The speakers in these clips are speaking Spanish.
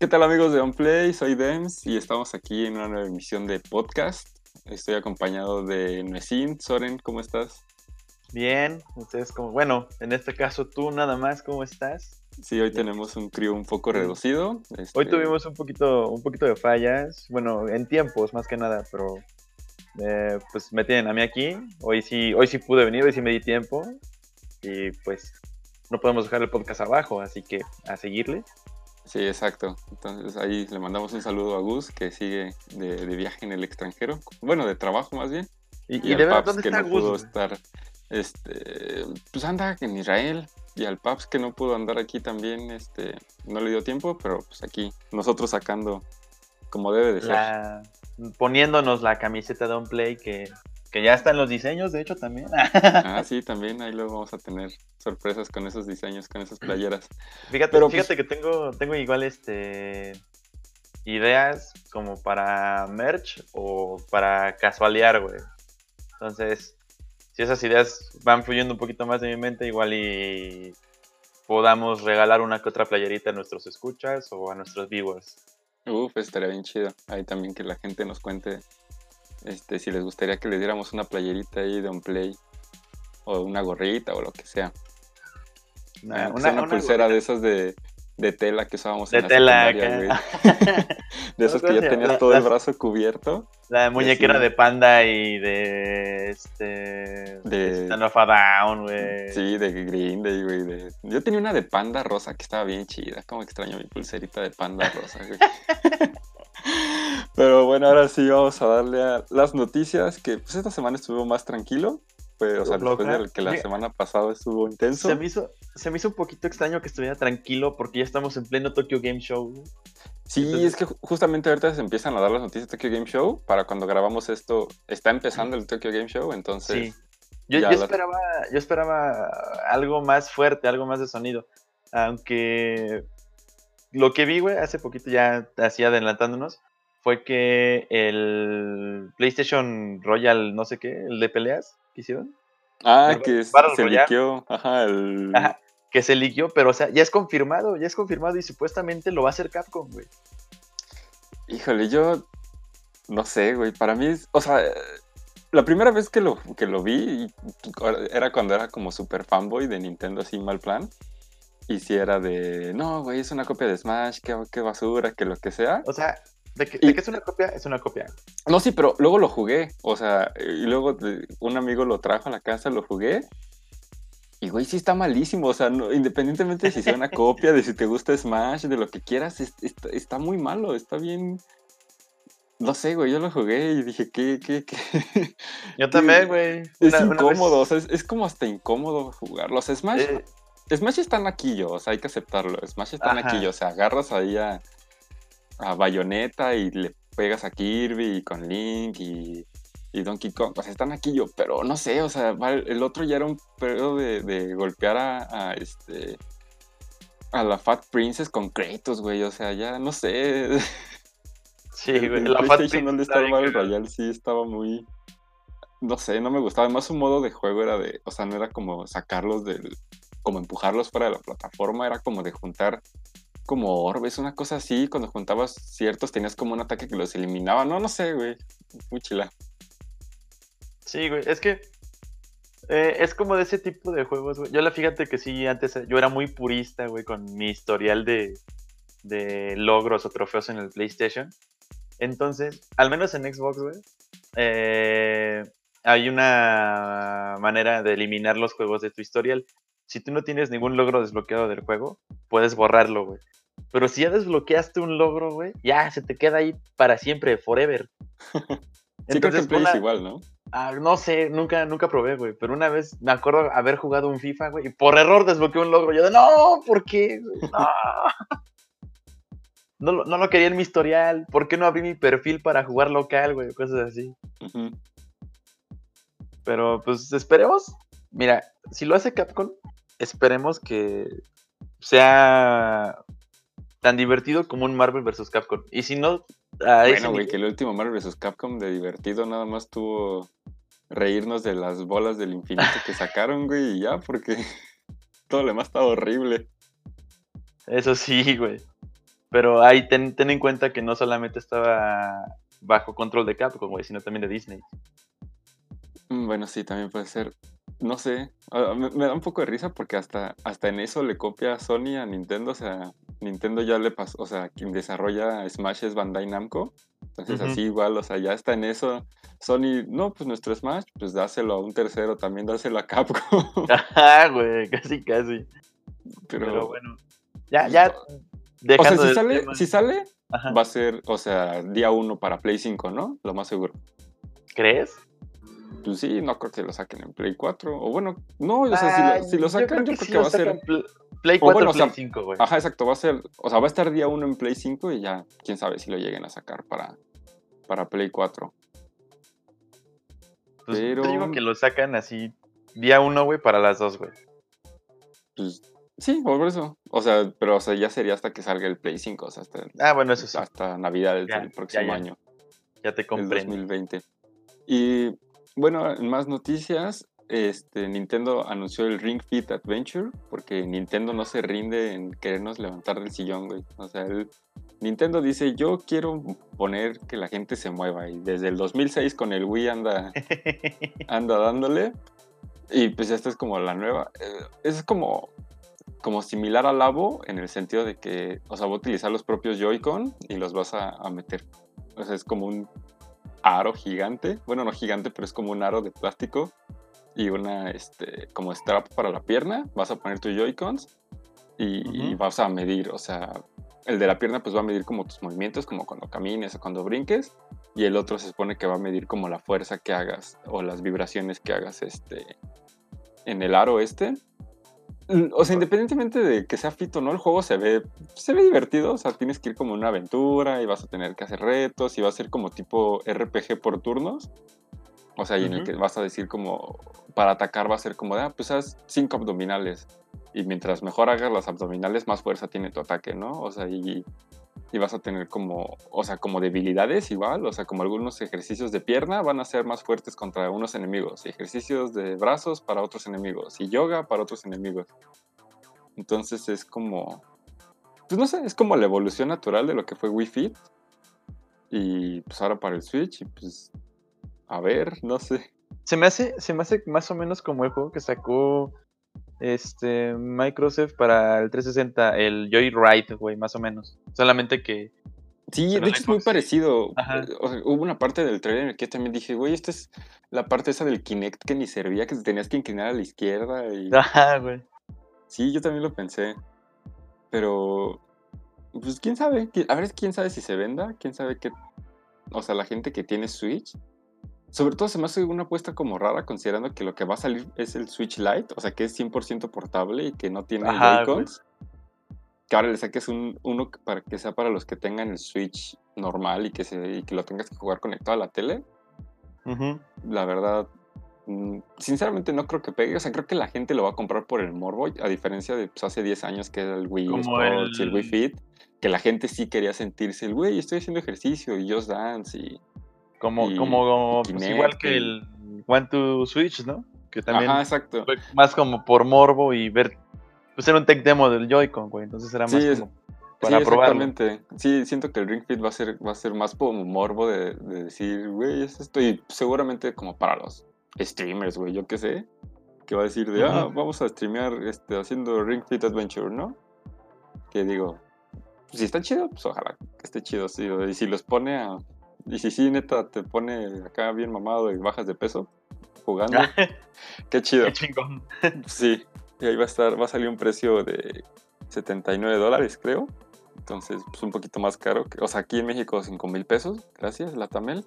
¿Qué tal amigos de OnPlay? Soy Dems y estamos aquí en una nueva emisión de podcast. Estoy acompañado de Nuecin. Soren, ¿cómo estás? Bien, ustedes como, bueno, en este caso tú nada más, ¿cómo estás? Sí, hoy tenemos un crew un poco reducido. Este... Hoy tuvimos un poquito, un poquito de fallas, bueno, en tiempos más que nada, pero eh, pues me tienen a mí aquí. Hoy sí, hoy sí pude venir, hoy sí me di tiempo y pues no podemos dejar el podcast abajo, así que a seguirle. Sí, exacto. Entonces ahí le mandamos un saludo a Gus, que sigue de, viaje en el extranjero. Bueno, de trabajo más bien. Y, y, de verdad, ¿dónde que está no Gus? pudo estar. Este, pues anda en Israel. Y al Paps que no pudo andar aquí también, este, no le dio tiempo, pero pues aquí, nosotros sacando como debe de ser. La... Poniéndonos la camiseta de Play que que ya están los diseños, de hecho, también. ah, sí, también ahí luego vamos a tener sorpresas con esos diseños, con esas playeras. Fíjate, Pero, pues, fíjate que tengo, tengo igual este ideas como para merch o para casualear, güey. Entonces, si esas ideas van fluyendo un poquito más de mi mente, igual y podamos regalar una que otra playerita a nuestros escuchas o a nuestros viewers. Uf, estaría bien chido. Ahí también que la gente nos cuente este, si les gustaría que les diéramos una playerita ahí de un play o una gorrita o lo que sea. Una, una, una pulsera de esas de, de, tela que usábamos de en la tela, secundaria, De esos que ya tenías todo el brazo cubierto. La de muñequera de panda y de este de Stand of a Down, güey. Sí, de Green Day, güey. De... Yo tenía una de panda rosa que estaba bien chida. Como extraño mi pulserita de panda rosa, güey. Bueno, ahora sí vamos a darle a las noticias, que pues esta semana estuvo más tranquilo, pues, o sea, después de que la semana pasada estuvo intenso. Se me, hizo, se me hizo un poquito extraño que estuviera tranquilo porque ya estamos en pleno Tokyo Game Show. Sí, Entonces... es que justamente ahorita se empiezan a dar las noticias de Tokyo Game Show, para cuando grabamos esto, está empezando el Tokyo Game Show, entonces... Sí. Yo, esperaba, yo esperaba algo más fuerte, algo más de sonido, aunque lo que vi, güey, hace poquito ya así adelantándonos, fue que el PlayStation Royal, no sé qué, el de peleas que hicieron. Ah, que se liqueó. Ajá, el... Ajá, que se liqueó, pero o sea, ya es confirmado, ya es confirmado y supuestamente lo va a hacer Capcom, güey. Híjole, yo no sé, güey, para mí, es, o sea, la primera vez que lo, que lo vi era cuando era como super fanboy de Nintendo, así mal plan. Y si era de, no, güey, es una copia de Smash, qué, qué basura, que lo que sea. O sea, de que, de que, es una copia, es una copia. No, sí, pero luego lo jugué. O sea, y luego un amigo lo trajo a la casa, lo jugué. Y güey, sí está malísimo. O sea, no, independientemente de si sea una copia, de si te gusta Smash, de lo que quieras, es, está, está, muy malo. Está bien. No sé, güey, yo lo jugué y dije, ¿qué, qué, qué? Yo también, güey. Es una, incómodo, una o sea, es, es, como hasta incómodo jugarlo. O sea, Smash. Eh... Smash está naquillo, o sea, hay que aceptarlo. Smash está naquillo, o sea, agarras ahí a, a Bayonetta y le pegas a Kirby y con Link y, y Donkey Kong. O sea, está naquillo, pero no sé, o sea, el otro ya era un periodo de, de golpear a, a, este. A la Fat Princess con Kratos, güey. O sea, ya no sé. Sí, güey. La Fat Princess. donde estaba el Battle Royale sí estaba muy. No sé, no me gustaba. Además, su modo de juego era de. O sea, no era como sacarlos del como empujarlos fuera de la plataforma, era como de juntar como orbes, una cosa así, cuando juntabas ciertos tenías como un ataque que los eliminaba, no, no sé, güey, muy chila. Sí, güey, es que eh, es como de ese tipo de juegos, güey. Yo la fíjate que sí, antes yo era muy purista, güey, con mi historial de, de logros o trofeos en el PlayStation. Entonces, al menos en Xbox, güey, eh, hay una manera de eliminar los juegos de tu historial si tú no tienes ningún logro desbloqueado del juego, puedes borrarlo, güey. Pero si ya desbloqueaste un logro, güey, ya se te queda ahí para siempre, forever. sí, creo que en Play una... es igual, ¿no? Ah, no sé, nunca, nunca probé, güey. Pero una vez me acuerdo haber jugado un FIFA, güey, y por error desbloqueé un logro. Yo de, no, ¿por qué? No. no, lo, no lo quería en mi historial. ¿Por qué no abrí mi perfil para jugar local, güey? Cosas así. Uh -huh. Pero pues esperemos. Mira, si lo hace Capcom, esperemos que sea tan divertido como un Marvel vs. Capcom. Y si no... A bueno, güey, que el último Marvel vs. Capcom de divertido nada más tuvo reírnos de las bolas del infinito que sacaron, güey, y ya, porque todo lo demás estaba horrible. Eso sí, güey. Pero ahí ten, ten, en cuenta que no solamente estaba bajo control de Capcom, güey, sino también de Disney. Mm, bueno, sí, también puede ser. No sé, ah, me, da un poco de risa porque hasta, hasta en eso le copia Sony a Nintendo. O sea, Nintendo ya le pasó, o sea, quien desarrolla Smash es Bandai Namco. Entonces, así igual, o sea, ya está en eso. Sony, no, pues nuestro Smash, pues dáselo a un tercero, también dáselo a Capcom. Ajá, güey, casi, casi. Pero, bueno, ya, ya. O sea, si sale, si sale va a ser, o sea, día uno para Play 5, ¿no? Lo más seguro. ¿Crees? Pues sí, no creo que lo saquen en Play 4. O bueno, no, o sea, si, lo, sacan, yo creo que, va a ser. Play 4 o Play 5, güey. Ajá, exacto, va a ser. O sea, va a estar día 1 en Play 5 y ya, quién sabe si lo lleguen a sacar para, para Play 4. Pues Pero... Yo digo que lo sacan así día 1, güey, para las dos, güey. Pues sí, por eso. O sea, pero o sea, ya sería hasta que salga el Play 5, o sea, hasta, ah, bueno, eso sí. hasta Navidad del, próximo año. Ya te compré. El 2020. Y bueno, en más noticias, este, Nintendo anunció el Ring Fit Adventure, porque Nintendo no se rinde en querernos levantar del sillón, güey. O sea, Nintendo dice, yo quiero poner que la gente se mueva, y desde el 2006 con el Wii anda, anda dándole, y pues esta es como la nueva. Eh, es como, como similar al Labo en el sentido de que, o sea, va a utilizar los propios Joy-Con y los vas a, a meter. O sea, es como un aro gigante, bueno, no gigante, pero es como un aro de plástico y una este, como strap para la pierna, vas a poner tus Joy-Cons y, vas a medir, o sea, el de la pierna pues va a medir como tus movimientos, como cuando camines o cuando brinques, y el otro se supone que va a medir como la fuerza que hagas o las vibraciones que hagas este, en el aro este. O sea, independientemente de que sea fito o no, el juego se ve, se ve divertido. O sea, tienes que ir como una aventura y vas a tener que hacer retos y va a ser como tipo RPG por turnos. O sea, y en el que vas a decir como, para atacar va a ser como de, ah, pues haz cinco abdominales. Y mientras mejor hagas las abdominales, más fuerza tiene tu ataque, ¿no? O sea, y, y vas a tener como, o sea, como debilidades igual, o sea, como algunos ejercicios de pierna van a ser más fuertes contra unos enemigos, y ejercicios de brazos para otros enemigos, y yoga para otros enemigos. Entonces es como, pues no sé, es como la evolución natural de lo que fue Wii Fit. Y pues ahora para el Switch, y pues a ver, no sé. Se me hace, se me hace más o menos como el juego que sacó este Microsoft para el 360, el Joyride, güey, más o menos. Solamente que. Sí, de hecho es muy parecido. hubo una parte del trailer en el que también dije, güey, esta es la parte esa del Kinect que ni servía, que tenías que inclinar a la izquierda. Y... Ajá, güey. Sí, yo también lo pensé. Pero. Pues quién sabe. A ver, quién sabe si se venda. Quién sabe qué. O sea, la gente que tiene Switch sobre todo se me hace una apuesta como rara considerando que lo que va a salir es el Switch Lite, o sea que es 100% portable y que no tiene icons. Que ahora le saques un, uno para que sea para los que tengan el Switch normal y que, se, que lo tengas que jugar conectado a la tele. La verdad, mm, sinceramente no creo que pegue. O sea, creo que la gente lo va a comprar por el morbo, a diferencia de pues, hace 10 años que era el Wii Sports y el Wii Fit, que la gente sí quería sentirse el, güey, estoy haciendo ejercicio y Just Dance y como, como pues, igual que el One to Switch, ¿no? Que también Ajá, exacto. fue más como por morbo y ver. Pues era un tech demo del Joy-Con, güey. Entonces era más como para sí, probarlo. Exactamente. Sí, siento que el Ring Fit va a ser, va a ser más como morbo de, decir, güey, es esto. Y seguramente como para los streamers, güey, yo qué sé. Que va a decir de, ah, vamos a streamear este, haciendo Ring Fit Adventure, ¿no? Que digo, si está chido, pues ojalá que esté chido, sí. Y si los pone a y si sí, neta, te pone acá bien mamado y bajas de peso jugando, qué chido. Qué chingón. Sí, y ahí va a estar, va a salir un precio de 79 dólares, creo. Entonces, pues un poquito más caro. Que, o sea, aquí en México 5 mil pesos, gracias, la Tamel.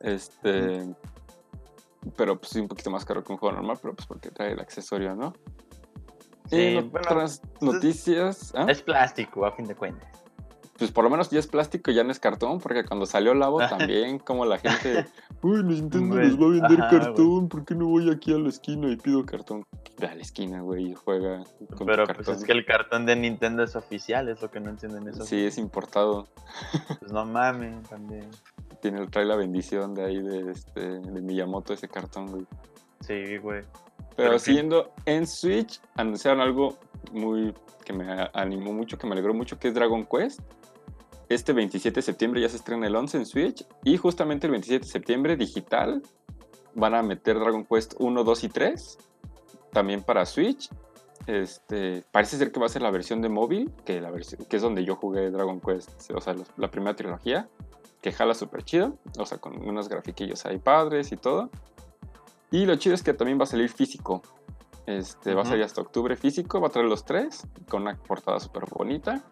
Este. Pero pues sí, un poquito más caro que un juego normal, pero pues porque trae el accesorio, ¿no? Sí, y otras noticias. ¿ah? Es plástico, a fin de cuentas pues por lo menos ya es plástico, ya no es cartón, porque cuando salió Labo también, como la gente, uy, Nintendo nos va a vender cartón, ¿por qué no voy aquí a la esquina y pido cartón? Ve a la esquina, güey, y juega con Pero pues es que el cartón de Nintendo es oficial, es lo que no entienden eso. Sí, es importado. Pues no mames, también. Tiene, trae la bendición de ahí de, este, de Miyamoto ese cartón, güey. Sí, güey. Pero, siguiendo en Switch, anunciaron algo muy que me animó mucho, que me alegró mucho, que es Dragon Quest este 27 de septiembre ya se estrena el 11 en Switch y justamente el 27 de septiembre digital van a meter Dragon Quest 1, 2 y 3 también para Switch. Este, parece ser que va a ser la versión de móvil, que, la que es donde yo jugué Dragon Quest, o sea, la primera trilogía, que jala súper chido, o sea, con unos grafiquillos ahí padres y todo. Y lo chido es que también va a salir físico. Este, Va a salir hasta octubre físico, va a traer los tres, con una portada súper bonita.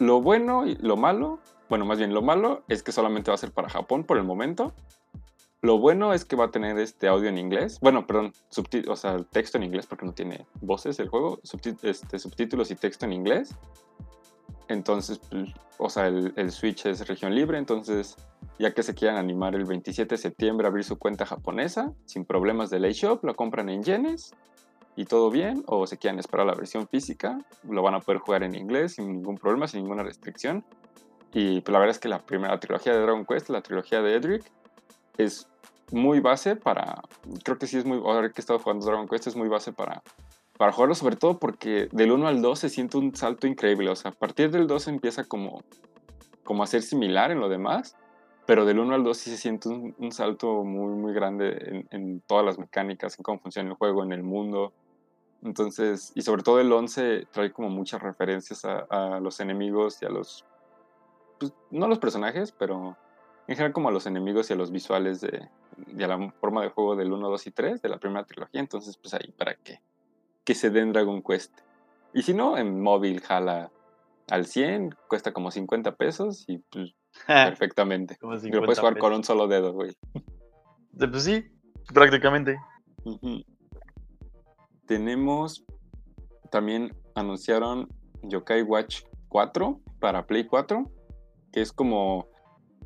Lo bueno y lo malo, bueno, más bien lo malo es que solamente va a ser para Japón por el momento. Lo bueno es que va a tener este audio en inglés. Bueno, perdón, o sea, texto en inglés porque no tiene voces el juego. este, subtítulos y texto en inglés. Entonces, pues, o sea, el, Switch es región libre. Entonces, ya que se quieran animar el 27 de septiembre a abrir su cuenta japonesa, sin problemas de ley shop, lo compran en yenes y todo bien. O se quieran esperar la versión física, lo van a poder jugar en inglés sin ningún problema, sin ninguna restricción. Y pues, la verdad es que la primera trilogía de Dragon Quest, la trilogía de Edric, es muy base para. Creo que sí es muy. Ahora que he estado jugando Dragon Quest, es muy base para, para jugarlo, sobre todo porque del 1 al 2 se siente un salto increíble. O sea, a partir del 2 empieza como, como a ser similar en lo demás, pero del 1 al 2 sí se siente un, salto muy, muy grande en, todas las mecánicas, en cómo funciona el juego, en el mundo. Entonces, y sobre todo el 11 trae como muchas referencias a, a los enemigos y a los. Pues, no a los personajes, pero en general como a los enemigos y a los visuales de, a la forma de juego del 1, 2 y 3 de la primera trilogía. Entonces, pues ahí para que, que se den Dragon Quest. Y si no, en móvil jala al 100, cuesta como 50 pesos y pues perfectamente. Y lo puedes jugar con un solo dedo, güey. Pues sí, prácticamente. Tenemos, también anunciaron Yokai Watch 4 para Play 4, que es como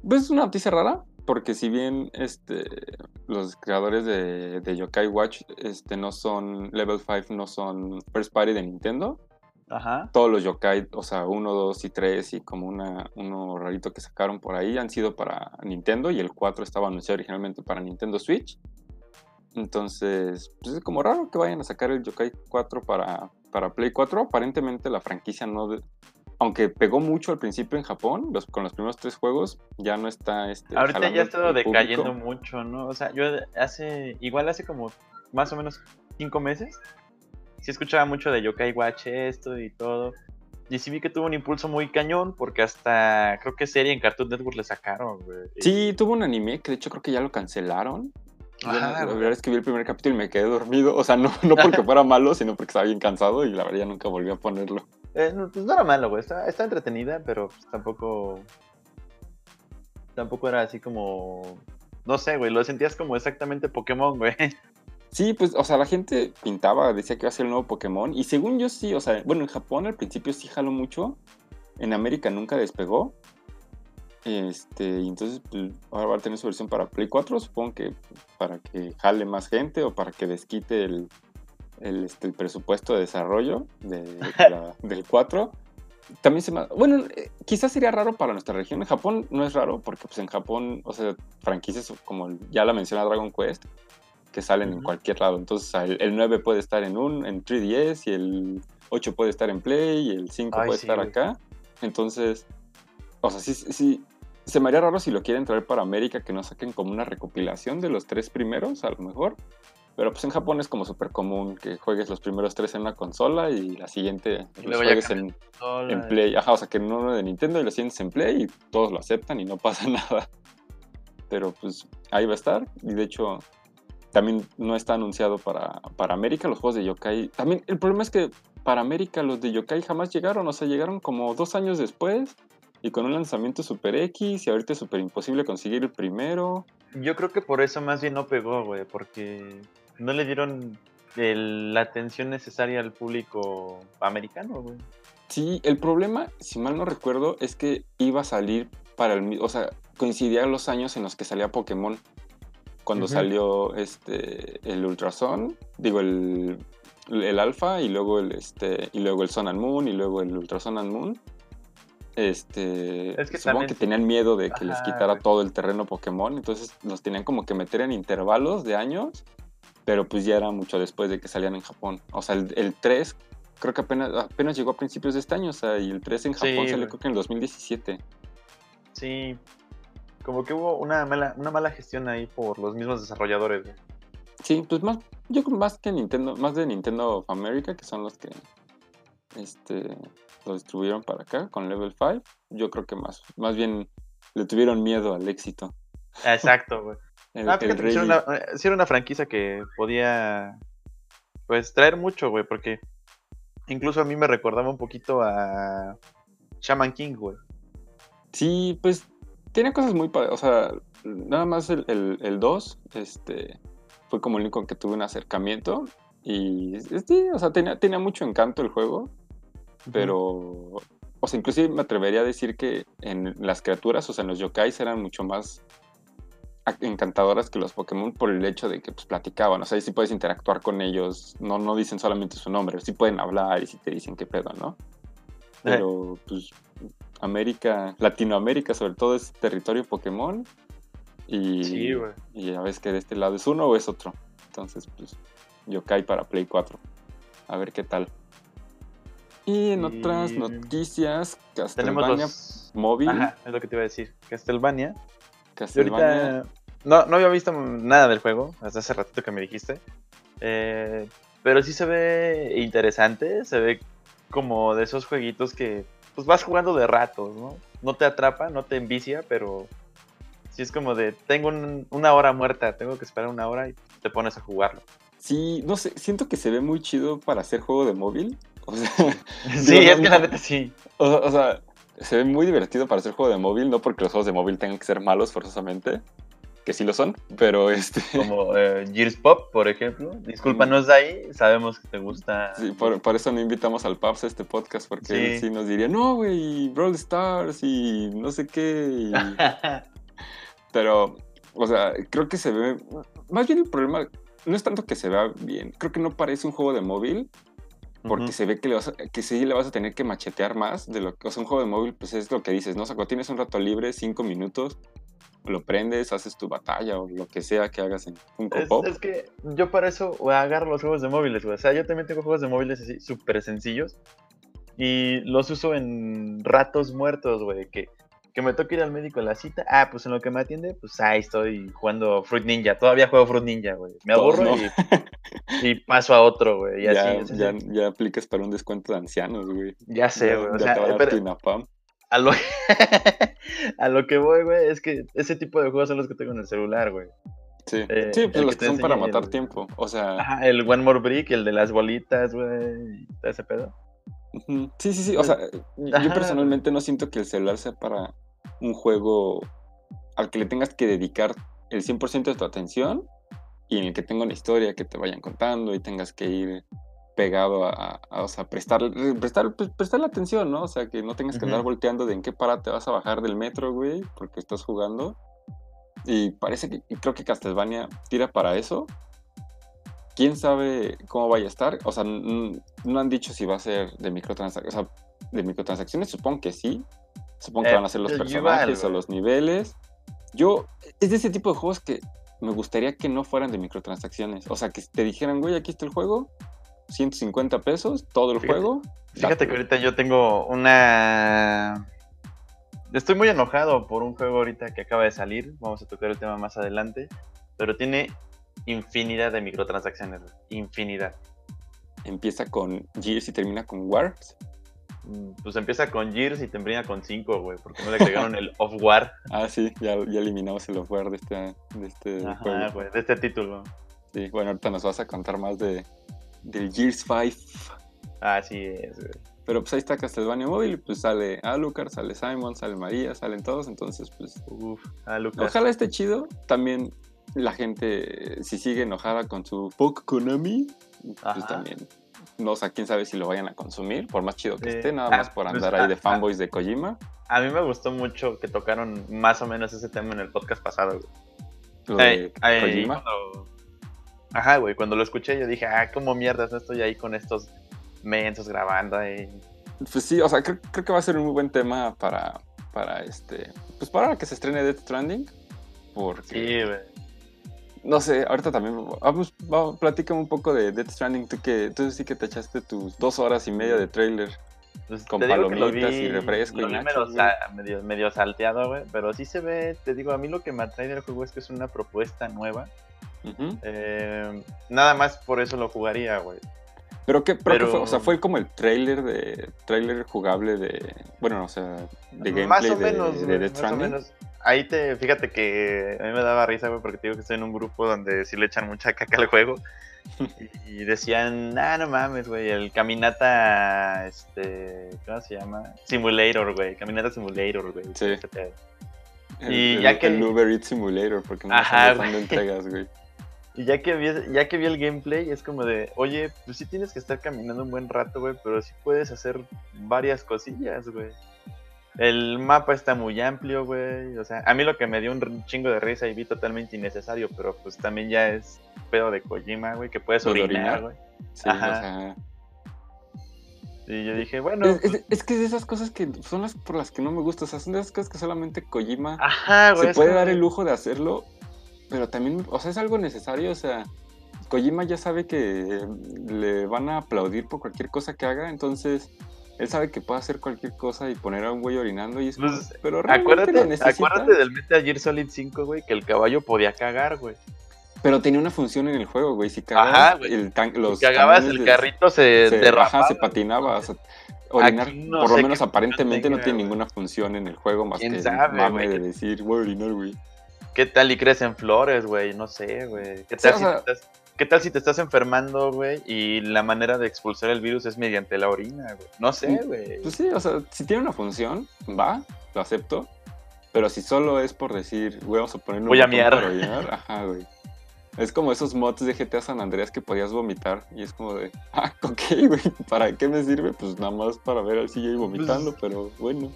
pues es una noticia rara, porque si bien este, los creadores de, de, Yokai Watch este, no son, Level 5 no son first party de Nintendo, Ajá. todos los Yokai, o sea, 1, 2 y 3 y como una, uno rarito que sacaron por ahí han sido para Nintendo y el 4 estaba anunciado originalmente para Nintendo Switch. Entonces, pues es como raro que vayan a sacar el Yokai 4 para, para Play 4. Aparentemente la franquicia no, aunque pegó mucho al principio en Japón, con los primeros tres juegos, ya no está este. Ahorita ya ha estado decayendo mucho, ¿no? O sea, yo hace, igual hace como más o menos cinco meses, sí escuchaba mucho de Yokai Watch esto y todo. Y sí vi que tuvo un impulso muy cañón, porque hasta creo que serie en Cartoon Network le sacaron, güey. Sí, tuvo un anime que de hecho creo que ya lo cancelaron. La verdad es que vi el primer capítulo y me quedé dormido. O sea, no, no porque fuera malo, sino porque estaba bien cansado y la verdad ya nunca volví a ponerlo. Eh, pues no era malo, güey. Está, está entretenida, pero pues tampoco. Tampoco era así como. No sé, güey. Lo sentías como exactamente Pokémon, güey. Sí, pues, o sea, la gente pintaba, decía que iba a ser el nuevo Pokémon. Y según yo sí, o sea, bueno, en Japón al principio sí jaló mucho. En América nunca despegó. Este, entonces pues, ahora va a tener su versión para Play 4, supongo que para que jale más gente o para que desquite el, el, este, el presupuesto de desarrollo de, del 4. También se Bueno, eh, quizás sería raro para nuestra región. En Japón no es raro, porque pues en Japón, o sea, franquicias como ya la menciona Dragon Quest, que salen en cualquier lado. Entonces, el, 9 puede estar en un en 3DS y el 8 puede estar en Play y el 5 puede estar acá. Entonces, o sea, sí, sí, se me haría raro si lo quieren traer para América, que no saquen como una recopilación de los tres primeros, a lo mejor. Pero pues en Japón es como súper común que juegues los primeros tres en una consola y la siguiente los juegues en, en, Play. Ajá, o sea que no uno de Nintendo y lo sientes en Play y todos lo aceptan y no pasa nada. Pero pues ahí va a estar. Y de hecho también no está anunciado para, para América los juegos de Yokai. También el problema es que para América los de Yokai jamás llegaron. O sea, llegaron como dos años después y con un lanzamiento super X y ahorita es súper imposible conseguir el primero. Yo creo que por eso más bien no pegó, güey, porque no le dieron la atención necesaria al público americano, güey. Sí, el problema, si mal no recuerdo, es que iba a salir para el o sea, coincidían los años en los que salía Pokémon. Cuando salió este el Ultrason, digo el, el Alpha y luego el este y luego el Sun and Moon y luego el Ultrason and Moon. Este, es que supongo que tenían miedo de que les quitara todo el terreno Pokémon, entonces los tenían como que meter en intervalos de años pero pues ya era mucho después de que salían en Japón. O sea, el, 3 creo que apenas, apenas llegó a principios de este año, o sea, y el 3 en Japón salió creo que en el 2017. Sí, como que hubo una mala, una mala gestión ahí por los mismos desarrolladores. Sí, pues más, yo creo más que Nintendo, más de Nintendo of America, que son los que este lo distribuyeron para acá con Level 5. Yo creo que más, más bien le tuvieron miedo al éxito. Exacto, güey. ah, fíjate, era una, eh, era una franquicia que podía pues traer mucho, güey, porque incluso a mí me recordaba un poquito a Shaman King, güey. Sí, pues tiene cosas muy o sea, nada más el, el, 2, este, fue como el único que tuve un acercamiento y sí, o sea, tenía, tenía mucho encanto el juego, pero, o sea, inclusive me atrevería a decir que en las criaturas, o sea, en los yokais eran mucho más encantadoras que los Pokémon por el hecho de que pues platicaban, o sea, si puedes interactuar con ellos, no, no dicen solamente su nombre, sí pueden hablar y si te dicen qué pedo, ¿no? Pero pues América, Latinoamérica sobre todo es territorio Pokémon y, y ya ves que de este lado es uno o es otro. Entonces, pues Yokai para Play 4. A ver qué tal. Y en otras noticias, Castlevania móvil. Ajá, es lo que te iba a decir. Castlevania. Castlevania. no, no había visto nada del juego, hasta hace ratito que me dijiste. Eh, pero sí se ve interesante, se ve como de esos jueguitos que pues vas jugando de ratos, ¿no? No te atrapa, no te envicia, pero sí es como de, tengo una hora muerta, tengo que esperar una hora y te pones a jugarlo. Sí, no sé, siento que se ve muy chido para hacer juego de móvil. O sea, sí, es que la neta sí. O, sea, se ve muy divertido para hacer juego de móvil, no porque los juegos de móvil tengan que ser malos forzosamente, que sí lo son, pero este... Como eh, Gears Pop, por ejemplo. Discúlpanos de ahí, sabemos que te gusta... Sí, por, eso no invitamos al Paps a este podcast, porque él sí nos diría, no, güey, Brawl Stars y no sé qué. pero, o sea, creo que se ve... Más bien el problema no es tanto que se vea bien, creo que no parece un juego de móvil, porque se ve que, le vas que sí le vas a tener que machetear más de lo que, o sea, un juego de móvil, pues es lo que dices, ¿no? O sea, cuando tienes un rato libre, cinco minutos, lo prendes, haces tu batalla o lo que sea que hagas en un es, Es que yo para eso agarro los juegos de móviles, güey. O sea, yo también tengo juegos de móviles así súper sencillos y los uso en ratos muertos, güey. Que, que me toca ir al médico a la cita. Ah, pues en lo que me atiende, pues ahí estoy jugando Fruit Ninja. Todavía juego Fruit Ninja, güey. Me aburro y, paso a otro, güey. Ya, ya, ya, aplicas para un descuento de ancianos, güey. Ya sé, güey. O sea, a lo, a lo que voy, güey, es que ese tipo de juegos son los que tengo en el celular, güey. Sí, eh, sí pues los que, son para matar tiempo, o sea... Ajá, el One More Brick, el de las bolitas, güey, ese pedo. Sí, sí, sí, o sea, yo personalmente no siento que el celular sea para un juego al que le tengas que dedicar el 100% de tu atención y en el que tenga una historia que te vayan contando y tengas que ir pegado a, o sea, prestar, prestar, pues, prestar la atención, ¿no? O sea, que no tengas que andar volteando de en qué para te vas a bajar del metro, güey, porque estás jugando. Y parece que, creo que Castlevania tira para eso. ¿Quién sabe cómo vaya a estar? O sea, no han dicho si va a ser de microtransacciones. O sea, de microtransacciones supongo que sí. Supongo que eh, van a ser los personajes o los niveles. Yo, es de ese tipo de juegos que me gustaría que no fueran de microtransacciones. O sea, que te dijeran, güey, aquí está el juego, 150 pesos todo el juego. Fíjate que ahorita yo tengo una... Estoy muy enojado por un juego ahorita que acaba de salir. Vamos a tocar el tema más adelante. Pero tiene infinidad de microtransacciones. Infinidad. Empieza con Gears y termina con Wars. Pues empieza con Gears y termina con 5, güey. Porque no le agregaron el Off War. Ah, sí, ya, eliminamos el Off War de este, de este juego. de este título. Sí, bueno, ahorita nos vas a contar más de, del Gears 5. Así es, Pero pues ahí está Castlevania Móvil, pues sale Alucard, sale Simon, sale María, salen todos, entonces pues... Uf, Alucard. Ojalá esté chido. También la gente, si sigue enojada con su Poke Konami, pues también... No sé, quién sabe si lo vayan a consumir, por más chido que esté, nada más por pues, andar ahí de fanboys de Kojima. A mí me gustó mucho que tocaron más o menos ese tema en el podcast pasado. Lo de Kojima. Ajá, güey, cuando lo escuché yo dije, ah, cómo mierdas, no estoy ahí con estos mensos grabando ahí. Pues sí, o sea, creo, que va a ser un muy buen tema para, para este, pues para que se estrene Death Stranding, porque... Sí, güey. No sé, ahorita también, vamos, vamos platícame un poco de Death Stranding, tú que, tú sí que te echaste tus dos horas y media de trailer. Pues, Con palomitas vi- y refresco y lo nachos, medio, medio, medio salteado, güey. Pero sí se ve, te digo, a mí lo que me atrae del juego es que es una propuesta nueva. Eh, nada más por eso lo jugaría, güey. Pero qué, pero, Pero- qué fue, o sea, fue como el trailer de trailer jugable de, bueno, o sea, de gameplay Más o de, menos, de Death más o Stranding. menos. Ahí te, fíjate que a mí me daba risa, güey, porque te digo que estoy en un grupo donde sí le echan mucha caca al juego. Y decían, ah, no mames, güey, el Caminata, este, ¿cómo se llama? Simulator, güey, Caminata Simulator, güey. Sí. El, Y el- ya que- el Uber Eats Simulator, porque no Ajá, de güey. entregas, güey. Y ya que, vi, ya que vi el gameplay, es como de, oye, pues sí tienes que estar caminando un buen rato, güey, pero sí puedes hacer varias cosillas, güey. El mapa está muy amplio, güey. O sea, a mí lo que me dio un chingo de risa y vi totalmente innecesario, pero pues también ya es pedo de Kojima, güey, que puedes ¿Lo de orinar, güey. Sí, Ajá. o sea, Y yo dije, bueno, es, pues, es- es que es de esas cosas que son las por las que no me gusta, o sea, son de esas cosas que solamente Kojima ajá, güey. se puede dar el lujo de hacerlo, pero también, o sea, es algo necesario, o sea, Kojima ya sabe que le van a aplaudir por cualquier cosa que haga, entonces él sabe que puede hacer cualquier cosa y poner a un güey orinando y es Pues, pero Acuérdate, acuérdate del Metal Gear Solid 5, güey, que el caballo podía cagar, güey. Pero tenía una función en el juego, güey, si Ajá, cagabas güey. el tan- los Si cagabas, el carrito se, se, derrapaba. ajá, se patinaba, o sea, orinar, no por lo menos aparentemente no tiene güey. ninguna función en el juego más que ¿Quién el sabe, mame güey? de decir, voy a orinar, güey. ¿Qué tal y crecen flores, güey? No sé, güey. ¿Qué, tal o si sea- te estás- ¿Qué tal si te estás enfermando, güey? Y la manera de expulsar el virus es mediante la orina, güey. No sé, güey. Pues sí, o sea, si tiene una función, va, lo acepto. Pero si solo es por decir, güey, vamos a ponerle un Voy a miar. ajá, güey. Es como esos mods de GTA San Andreas que podías vomitar y es como de, ah, ok, güey, ¿para qué me sirve? Pues nada más para ver al CJ vomitando, Pues pero bueno.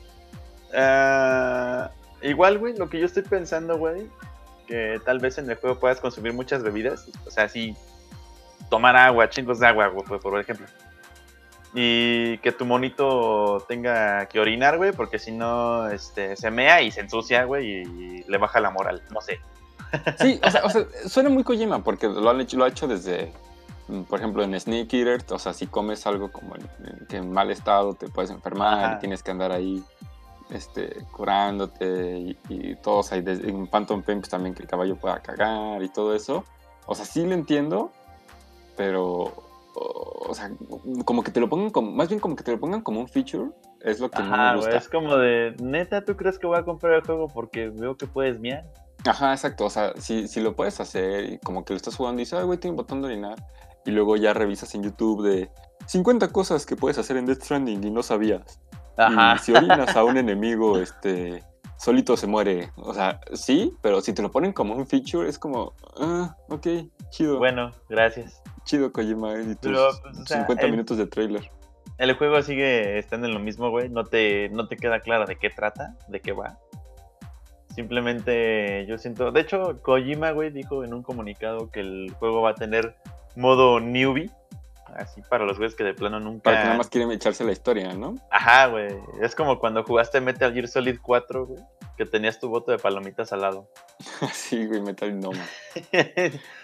Ah, igual, güey, lo que yo estoy pensando, güey, que tal vez en el juego puedas consumir muchas bebidas. O sea, sí, tomar agua, chingos de agua, güey, por- ejemplo. Y que tu monito tenga que orinar, güey, porque si no, este, se mea y se ensucia, güey, y le baja la moral. No sé. Sí, o sea, o sea, suena muy Kojima porque lo, han hecho, lo ha hecho desde, mm, por ejemplo, en Snake Eater, o sea, si comes algo como en, en- que en mal estado te puedes enfermar Ajá. y tienes que andar ahí este, curándote y, y todos ahí, desde- en Phantom Pain pues también que el caballo pueda cagar y todo eso. O sea, sí lo entiendo, pero, o, o sea, como que te lo pongan como, más bien como que te lo pongan como un feature, es lo que no Ajá, me güey, gusta. es como de, neta, ¿tú crees que voy a comprar el juego porque veo que puedes miar? Ajá, exacto. O sea, si, si lo puedes hacer y como que lo estás jugando y dices, ay, güey, tiene un botón de orinar. Y luego ya revisas en YouTube de 50 cosas que puedes hacer en Death Stranding y no sabías. Ajá. Y si orinas a un enemigo, este, solito se muere. O sea, sí, pero si te lo ponen como un feature, es como, ah, ok, chido. Bueno, gracias. Chido, Kojima, y tus Pero, pues, o sea, 50 el- minutos de trailer. El juego sigue estando en lo mismo, güey. No te, no te queda claro de qué trata, de qué va. Simplemente yo siento. De hecho, Kojima, güey, dijo en un comunicado que el juego va a tener modo newbie. Así para los güeyes que de plano nunca. Para que nada más quieren echarse la historia, ¿no? Ajá, güey. Es como cuando jugaste Metal Gear Solid 4, güey. Que tenías tu voto de palomitas al lado. sí, güey, Metal.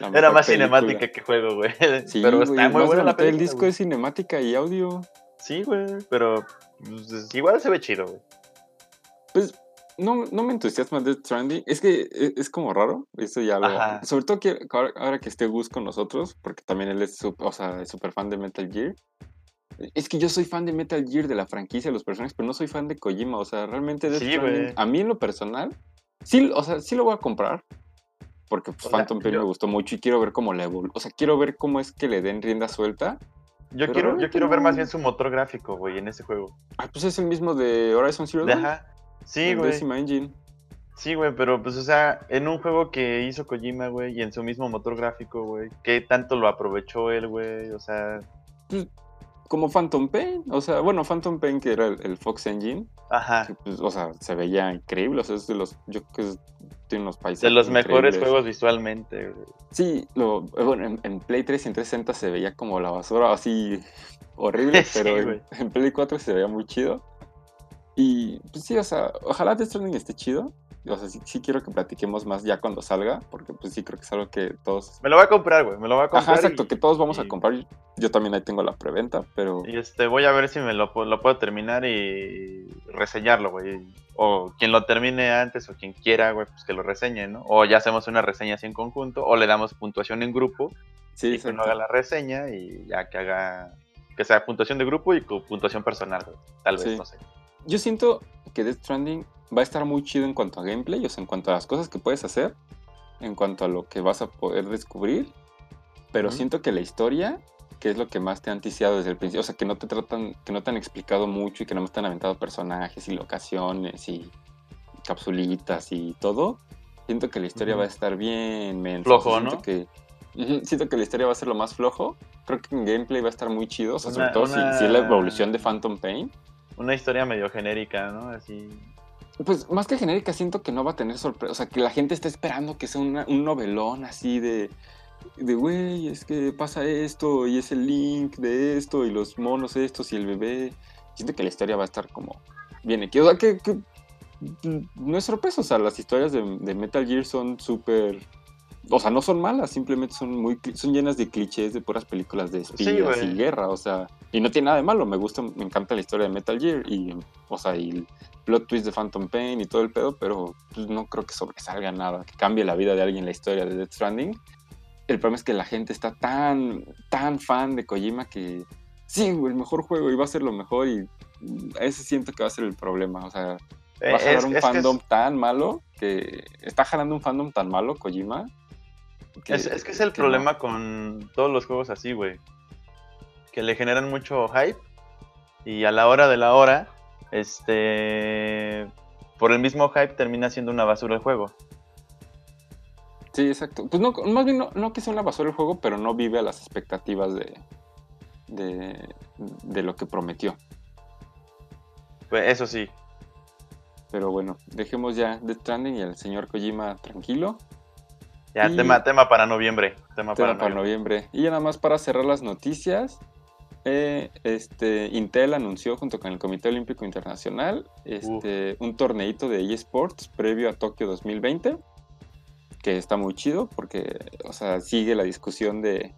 La Era más película. cinemática que juego, güey. Sí, pero güey, está muy buena la película. disco güey. es cinemática y audio. Sí, güey. Pero pues, igual se ve chido, güey. Pues no, no me entusiasma Death Stranding. Es que e- es, como raro. Eso ya lo. Ajá. Sobre todo que ahora, ahora que esté Gus con nosotros, porque también él es súper o sea, fan de Metal Gear. Es que yo soy fan de Metal Gear, de la franquicia, de los personajes, pero no soy fan de Kojima. O sea, realmente Death Sí, Stranding, a mí en lo personal, sí, o sea, sí lo voy a comprar. Porque pues, O sea, Phantom Pain yo- me gustó mucho y quiero ver cómo evolu O sea, quiero ver cómo es que le den rienda suelta. Yo Pero quiero, yo quiero ver más bien su motor gráfico, güey, en ese juego. Ah, pues es el mismo de Horizon Zero Dawn. Ajá. Sí, güey. décima engine. Sí, güey, pero pues, o sea, en un juego que hizo Kojima, güey, y en su mismo motor gráfico, güey, ¿qué tanto lo aprovechó él, güey? O sea, Como Phantom Pain. O sea, bueno, Phantom Pain que era el, el Fox Engine. ajá. que, pues, o sea, se veía increíble. O sea, es de los. Yo creo que es- tiene unos paisajes. De los mejores juegos visualmente, güey. Sí, lo, bueno, en, en Play 3 y en 360 se veía como la basura, así horrible, Sí, pero en, en Play 4 se veía muy chido. Y pues sí, o sea, ojalá Death Stranding esté chido. o sea, sí, quiero que platiquemos más ya cuando salga, porque pues sí creo que es algo que todos... Me lo voy a comprar, güey, me lo voy a comprar. Ajá, exacto, que todos vamos a comprar. Yo también ahí tengo la preventa, pero... Y este, voy a ver si me lo, lo puedo terminar y reseñarlo, güey. O quien lo termine antes o quien quiera, güey, pues que lo reseñe, ¿no? O ya hacemos una reseña así en conjunto, o le damos puntuación en grupo. Sí, y que uno haga la reseña y ya que haga... Que sea puntuación de grupo y puntuación personal, güey. Tal vez, no sé. Yo siento que Death Stranding va a estar muy chido en cuanto a gameplay, o sea, en cuanto a las cosas que puedes hacer, en cuanto a lo que vas a poder descubrir, pero siento que la historia, que es lo que más te han ticiado desde el principio, o sea, que no te tratan, que no te han explicado mucho y que no me están aventando personajes y locaciones y capsulitas y todo, siento que la historia va a estar bien mensa. Flojo, siento ¿no? Que, siento que la historia va a ser lo más flojo. Creo que en gameplay va a estar muy chido, o sea, sobre todo si, si, es la evolución de Phantom Pain. Una historia medio genérica, ¿no? Así pues más que genérica, siento que no va a tener sorpresa. O sea, que la gente está esperando que sea un novelón así de. De güey, es que pasa esto y es el link de esto y los monos estos y el bebé. Siento que la historia va a estar como bien aquí. O sea, que, no es sorpresa. O sea, las historias de, Metal Gear son súper. O sea, no son malas, simplemente son muy son llenas de clichés de puras películas de espías y guerra, o sea, y no tiene nada de malo, me gusta, me encanta la historia de Metal Gear y, o sea, y plot twist de Phantom Pain y todo el pedo, pero pues, no creo que sobresalga nada, que cambie la vida de alguien la historia de Death Stranding. El problema es que la gente está tan, tan fan de Kojima que sí, el mejor juego y va a ser lo mejor y ese siento que va a ser el problema, o sea, va a eh, jalar un fandom tan malo que está jalando un fandom tan malo Kojima. Es, que es el problema con todos los juegos así, güey. Que le generan mucho hype y a la hora de la hora este, por el mismo hype termina siendo una basura el juego. Sí, exacto. Pues no, más bien no, que sea una basura el juego, pero no vive a las expectativas de, de, lo que prometió. Pues eso sí. Pero bueno, dejemos ya Death Stranding y al señor Kojima tranquilo. Ya, tema, tema para noviembre. Tema, para, para noviembre. Y ya nada más para cerrar las noticias. Eh, este, Intel anunció junto con el Comité Olímpico Internacional este, un torneito de eSports previo a Tokio 2020, que está muy chido porque, o sea, sigue la discusión de,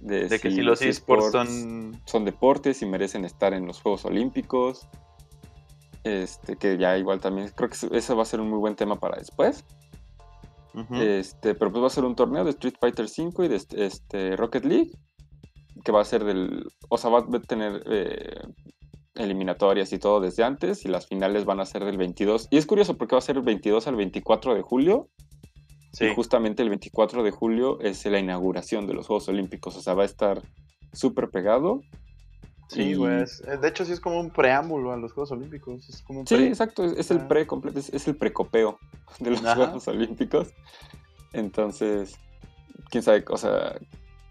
de, que si los eSports son... son deportes y merecen estar en los Juegos Olímpicos. Este, que ya igual también creo que eso va a ser un muy buen tema para después. Este, pero pues va a ser un torneo de Street Fighter V y de este, Rocket League que va a ser del, o sea, va a tener eh, eliminatorias y todo desde antes y las finales van a ser del 22. Y es curioso porque va a ser el 22 al 24 de julio. Sí. Y justamente el 24 de julio es la inauguración de los Juegos Olímpicos, o sea, va a estar súper pegado. Sí, güey. Eh, de hecho, sí es como un preámbulo a los Juegos Olímpicos. Es como sí, exacto. Es, el pre completo, es, el precopeo de los Juegos Olímpicos. Entonces, quién sabe, o sea,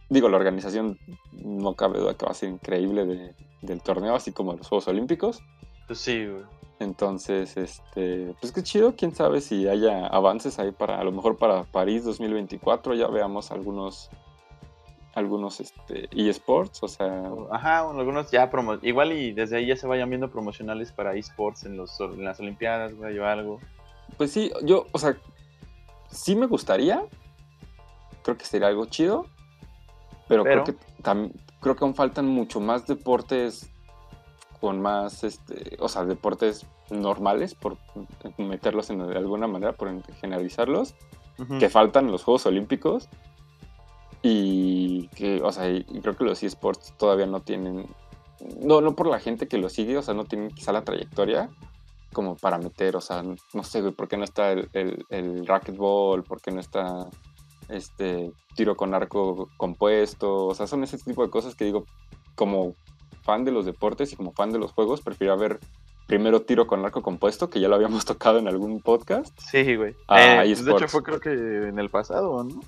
digo, la organización no cabe duda que va a ser increíble del torneo, así como los Juegos Olímpicos. Pues sí, güey. Entonces, este, pues qué chido, quién sabe si haya avances ahí para, a lo mejor para París 2024, ya veamos algunos, algunos, este, eSports, o sea... Ajá, algunos ya, promo igual y desde ahí ya se vayan viendo promocionales para eSports en, los, en las Olimpiadas, güey, o algo. Pues sí, yo, o sea, sí me gustaría, creo que sería algo chido, pero, creo que creo que aún faltan mucho más deportes con más, este, o sea, deportes normales, por meterlos en, de alguna manera, por generalizarlos, que faltan los Juegos Olímpicos. Y que, o sea, y creo que los eSports todavía no tienen, no, no por la gente que lo sigue, o sea, no tienen quizá la trayectoria como para meter, o sea, no sé, güey, ¿por qué no está el, el, el racquetball? ¿Por qué no está este, tiro con arco compuesto, o sea, son ese tipo de cosas que digo, como fan de los deportes y como fan de los juegos, prefiero ver primero tiro con arco compuesto, que ya lo habíamos tocado en algún podcast. Sí, güey. Eh, de hecho fue creo que en el pasado, ¿no?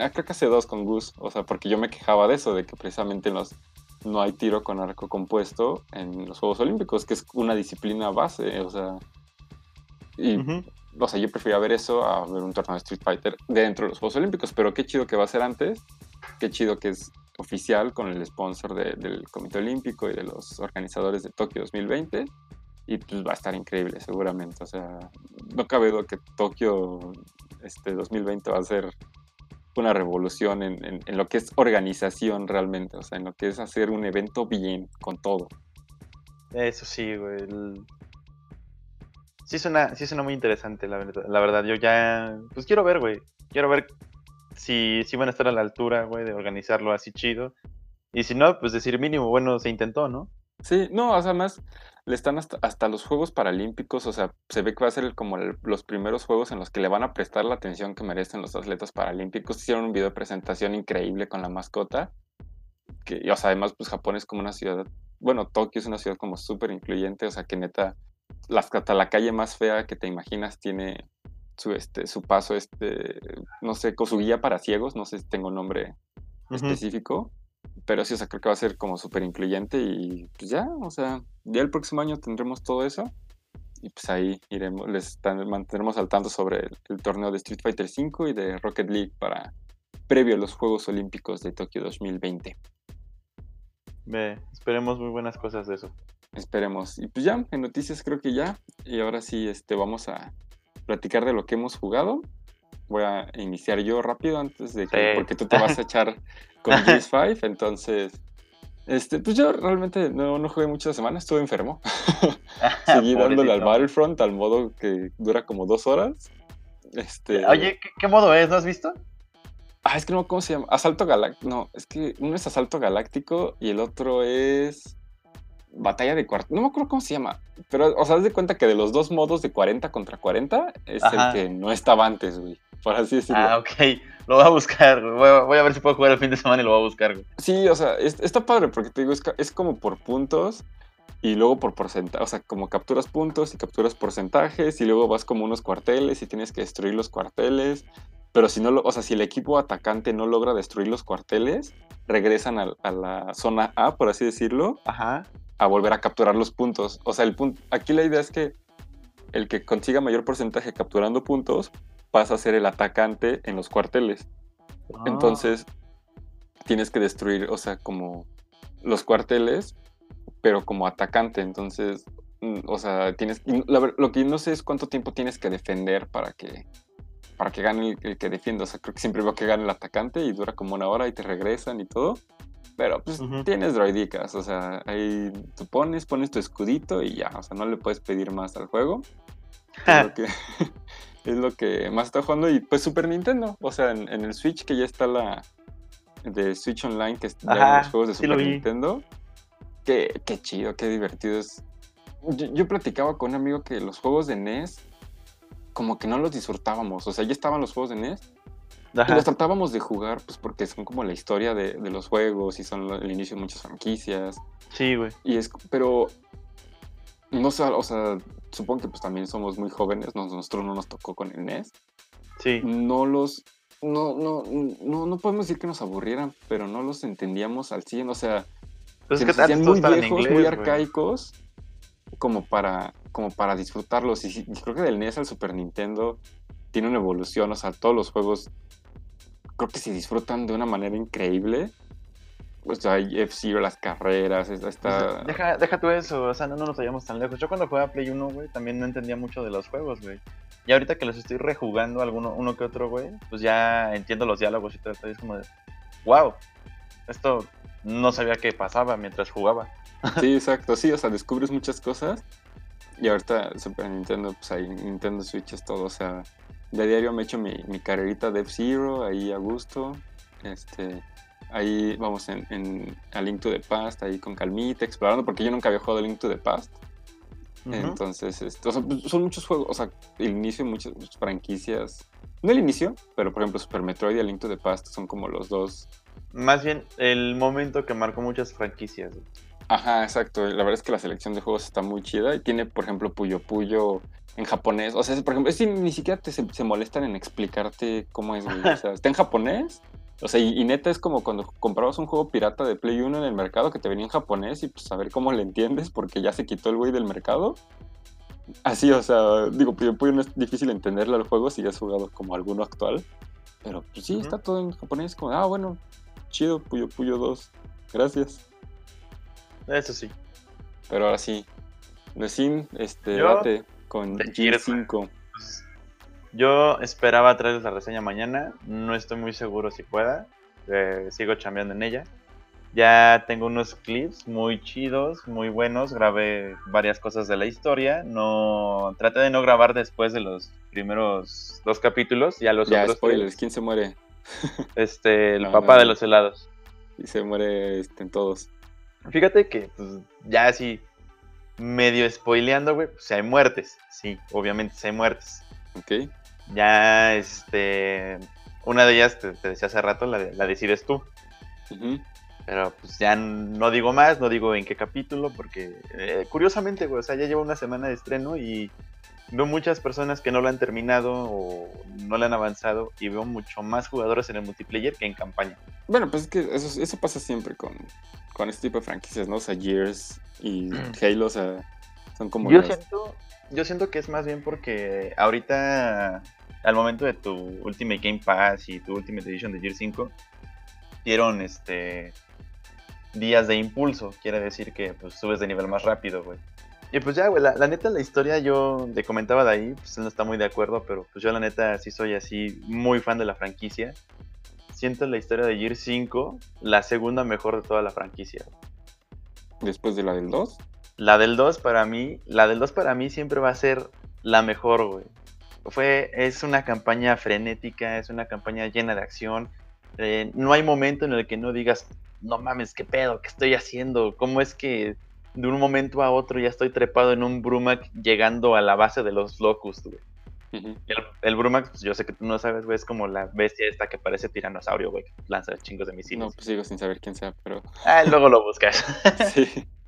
Ah, creo que hace dos con Gus, o sea, porque yo me quejaba de eso, de que precisamente los, no hay tiro con arco compuesto en los Juegos Olímpicos, que es una disciplina base, o sea, y o sea, yo prefería ver eso a ver un torneo de Street Fighter dentro de los Juegos Olímpicos, pero qué chido que va a ser antes, qué chido que es oficial con el sponsor del Comité Olímpico y de los organizadores de Tokio 2020 y pues va a estar increíble seguramente, o sea, no cabe duda que Tokio este 2020 va a ser una revolución en, lo que es organización realmente, o sea, en lo que es hacer un evento bien, con todo. Eso sí, güey. Sí, suena, sí suena muy interesante, la verdad. La verdad, yo ya. Pues quiero ver, güey. Quiero ver si, si van a estar a la altura, güey, de organizarlo así chido. Y si no, pues decir mínimo, bueno, se intentó, ¿no? Sí, no, o sea, más le están hasta, los Juegos Paralímpicos, o sea, se ve que va a ser como los primeros Juegos en los que le van a prestar la atención que merecen los atletas paralímpicos. Hicieron un video de presentación increíble con la mascota, que, o sea, además, pues Japón es como una ciudad, bueno, Tokio es una ciudad como súper incluyente, o sea, que neta, hasta la calle más fea que te imaginas tiene su, este, su paso, este, no sé, con su guía para ciegos, no sé si tengo un nombre específico pero sí, o sea, creo que va a ser como súper incluyente y pues ya, o sea, ya el próximo año tendremos todo eso y pues ahí iremos, les mantendremos al tanto sobre el, torneo de Street Fighter V y de Rocket League para previo a los Juegos Olímpicos de Tokio 2020. Ve, esperemos muy buenas cosas de eso. Esperemos. Y pues ya, en noticias creo que ya. Y ahora sí, este, vamos a platicar de lo que hemos jugado voy a iniciar yo rápido antes de que, porque tú te vas a echar con PS5, entonces, este, pues yo realmente no, no jugué muchas semanas, estuve enfermo. Seguí dándole al Battlefront al modo que dura como dos horas. Este... Oye, ¿qué, modo es? ¿No has visto? Ah, es que no, ¿cómo se llama? Asalto Galáctico. No, es que uno es Asalto Galáctico y el otro es batalla de cuarto. No me acuerdo cómo se llama. Pero, o sea, haz de cuenta que de los dos modos de 40 contra 40 es el que no estaba antes, güey. Por así decirlo. Ah, ok. Lo voy a buscar. Voy a, ver si puedo jugar el fin de semana y lo voy a buscar, güey. Sí, o sea, está padre porque te digo, es, como por puntos y luego por porcentaje. O sea, como capturas puntos y capturas porcentajes y luego vas como unos cuarteles y tienes que destruir los cuarteles. Pero si no lo, o sea, si el equipo atacante no logra destruir los cuarteles, regresan a, a la zona A, por así decirlo. Ajá a volver a capturar los puntos. O sea, el punto, aquí la idea es que el que consiga mayor porcentaje capturando puntos pasa a ser el atacante en los cuarteles. Ah. Entonces, tienes que destruir, o sea, como los cuarteles, pero como atacante. Entonces, mm, o sea, tienes. lo que no sé es cuánto tiempo tienes que defender para que para que gane el, que defienda. O sea, creo que siempre veo que gane el atacante y dura como una hora y te regresan y todo. Pero pues tienes droidicas, o sea, ahí tú pones, pones tu escudito y ya, o sea, no le puedes pedir más al juego. que, es lo que más está jugando. Y pues Super Nintendo, o sea, en, el Switch que ya está la de Switch Online, que está los juegos de Super Nintendo. Qué, qué, chido, qué divertido es. Yo, yo platicaba con un amigo que los juegos de NES como que no los disfrutábamos. O sea, ya estaban los juegos de NES, y los tratábamos de jugar, pues porque son como la historia de, los juegos y son el inicio de muchas franquicias. Sí, güey. Y es, pero, no sé, o sea, supongo que pues también somos muy jóvenes, nosotros no nos tocó con el NES. Sí. No los, no, no, no, no podemos decir que nos aburrieran, pero no los entendíamos al 100, o sea, pues muy viejos, muy arcaicos, como para, como para disfrutarlos. Y, y creo que del NES al Super Nintendo tiene una evolución, o sea, todos los juegos creo que se disfrutan de una manera increíble. O sea, F-Zero, las carreras, esta... Deja, deja tú eso, o sea, no, nos vayamos tan lejos. Yo cuando jugaba Play 1, güey, también no entendía mucho de los juegos, güey. Y ahorita que los estoy rejugando alguno, uno que otro, güey, pues ya entiendo los diálogos y todo esto. es como de, wow, esto no sabía que pasaba mientras jugaba. Sí, exacto, sí, o sea, descubres muchas cosas. Y ahorita Super Nintendo, pues ahí Nintendo Switch es todo, o sea, de diario me echo mi, mi carrerita de F-Zero ahí a gusto. Este, ahí vamos en, en, a Link to the Past, ahí con calmita, explorando, porque yo nunca había jugado Link to the Past. Entonces, este, pues, son muchos juegos, o sea, el inicio de muchas, franquicias. No el inicio, pero por ejemplo Super Metroid y Link to the Past son como los dos. Más bien el momento que marcó muchas franquicias. Ajá, exacto. La verdad es que la selección de juegos está muy chida y tiene, por ejemplo, Puyo Puyo en japonés. O sea, por ejemplo, es ni siquiera te, se, molestan en explicarte cómo es, O sea, está en japonés. O sea, y, neta es como cuando comprabas un juego pirata de Play 1 en el mercado que te venía en japonés y pues a ver cómo le entiendes porque ya se quitó el güey del mercado. Así, o sea, digo, Puyo Puyo no es difícil entenderle al juego si ya has jugado como alguno actual. Pero pues sí, está todo en japonés. Como, ah, bueno, chido, Puyo Puyo 2. Gracias. Eso sí. Pero ahora sí, Nesin, este, debate con G5. Yo esperaba traerles la reseña mañana. No estoy muy seguro si pueda. Eh, sigo chambeando en ella. Ya tengo unos clips muy chidos, muy buenos. Grabé varias cosas de la historia. No traté de no grabar después de los primeros dos capítulos. Ya los ya, otros spoilers. ¿Quién se muere? Este, el papá de los helados. Y se muere este, en todos. Fíjate que pues, ya así medio spoileando, güey, pues hay muertes. Sí, obviamente hay muertes. Ok. Ya, este. Una de ellas, te, decía hace rato, la, la decides tú. Pero pues ya no digo más, no digo en qué capítulo, porque eh, curiosamente, güey, o sea, ya lleva una semana de estreno y veo muchas personas que no lo han terminado o no lo han avanzado y veo mucho más jugadores en el multiplayer que en campaña. Bueno, pues es que eso, eso pasa siempre con, con este tipo de franquicias, ¿no? O sea, Gears y Halo, o sea, son como... Yo, siento, yo siento que es más bien porque ahorita, al momento de tu Ultimate Game Pass y tu Ultimate Edition de Gears 5, dieron este días de impulso, quiere decir que pues, subes de nivel más rápido, güey. Y pues ya, güey, la, neta, la historia yo le comentaba de ahí, pues él no está muy de acuerdo, pero pues yo la neta sí soy así muy fan de la franquicia. Siento la historia de Gear 5 la segunda mejor de toda la franquicia. ¿Después de la del 2? La del 2 para mí, la del 2 para mí siempre va a ser la mejor, güey. Fue, es una campaña frenética, es una campaña llena de acción. Eh, no hay momento en el que no digas, no mames, qué pedo, qué estoy haciendo, cómo es que de un momento a otro ya estoy trepado en un Brumac llegando a la base de los Locust, güey. el, Brumac, pues yo sé que tú no sabes, güey, es como la bestia esta que parece tiranosaurio, güey, que lanza chingos de misiles. No, pues sigo sin saber quién sea, pero... Ah, luego lo buscas. sí.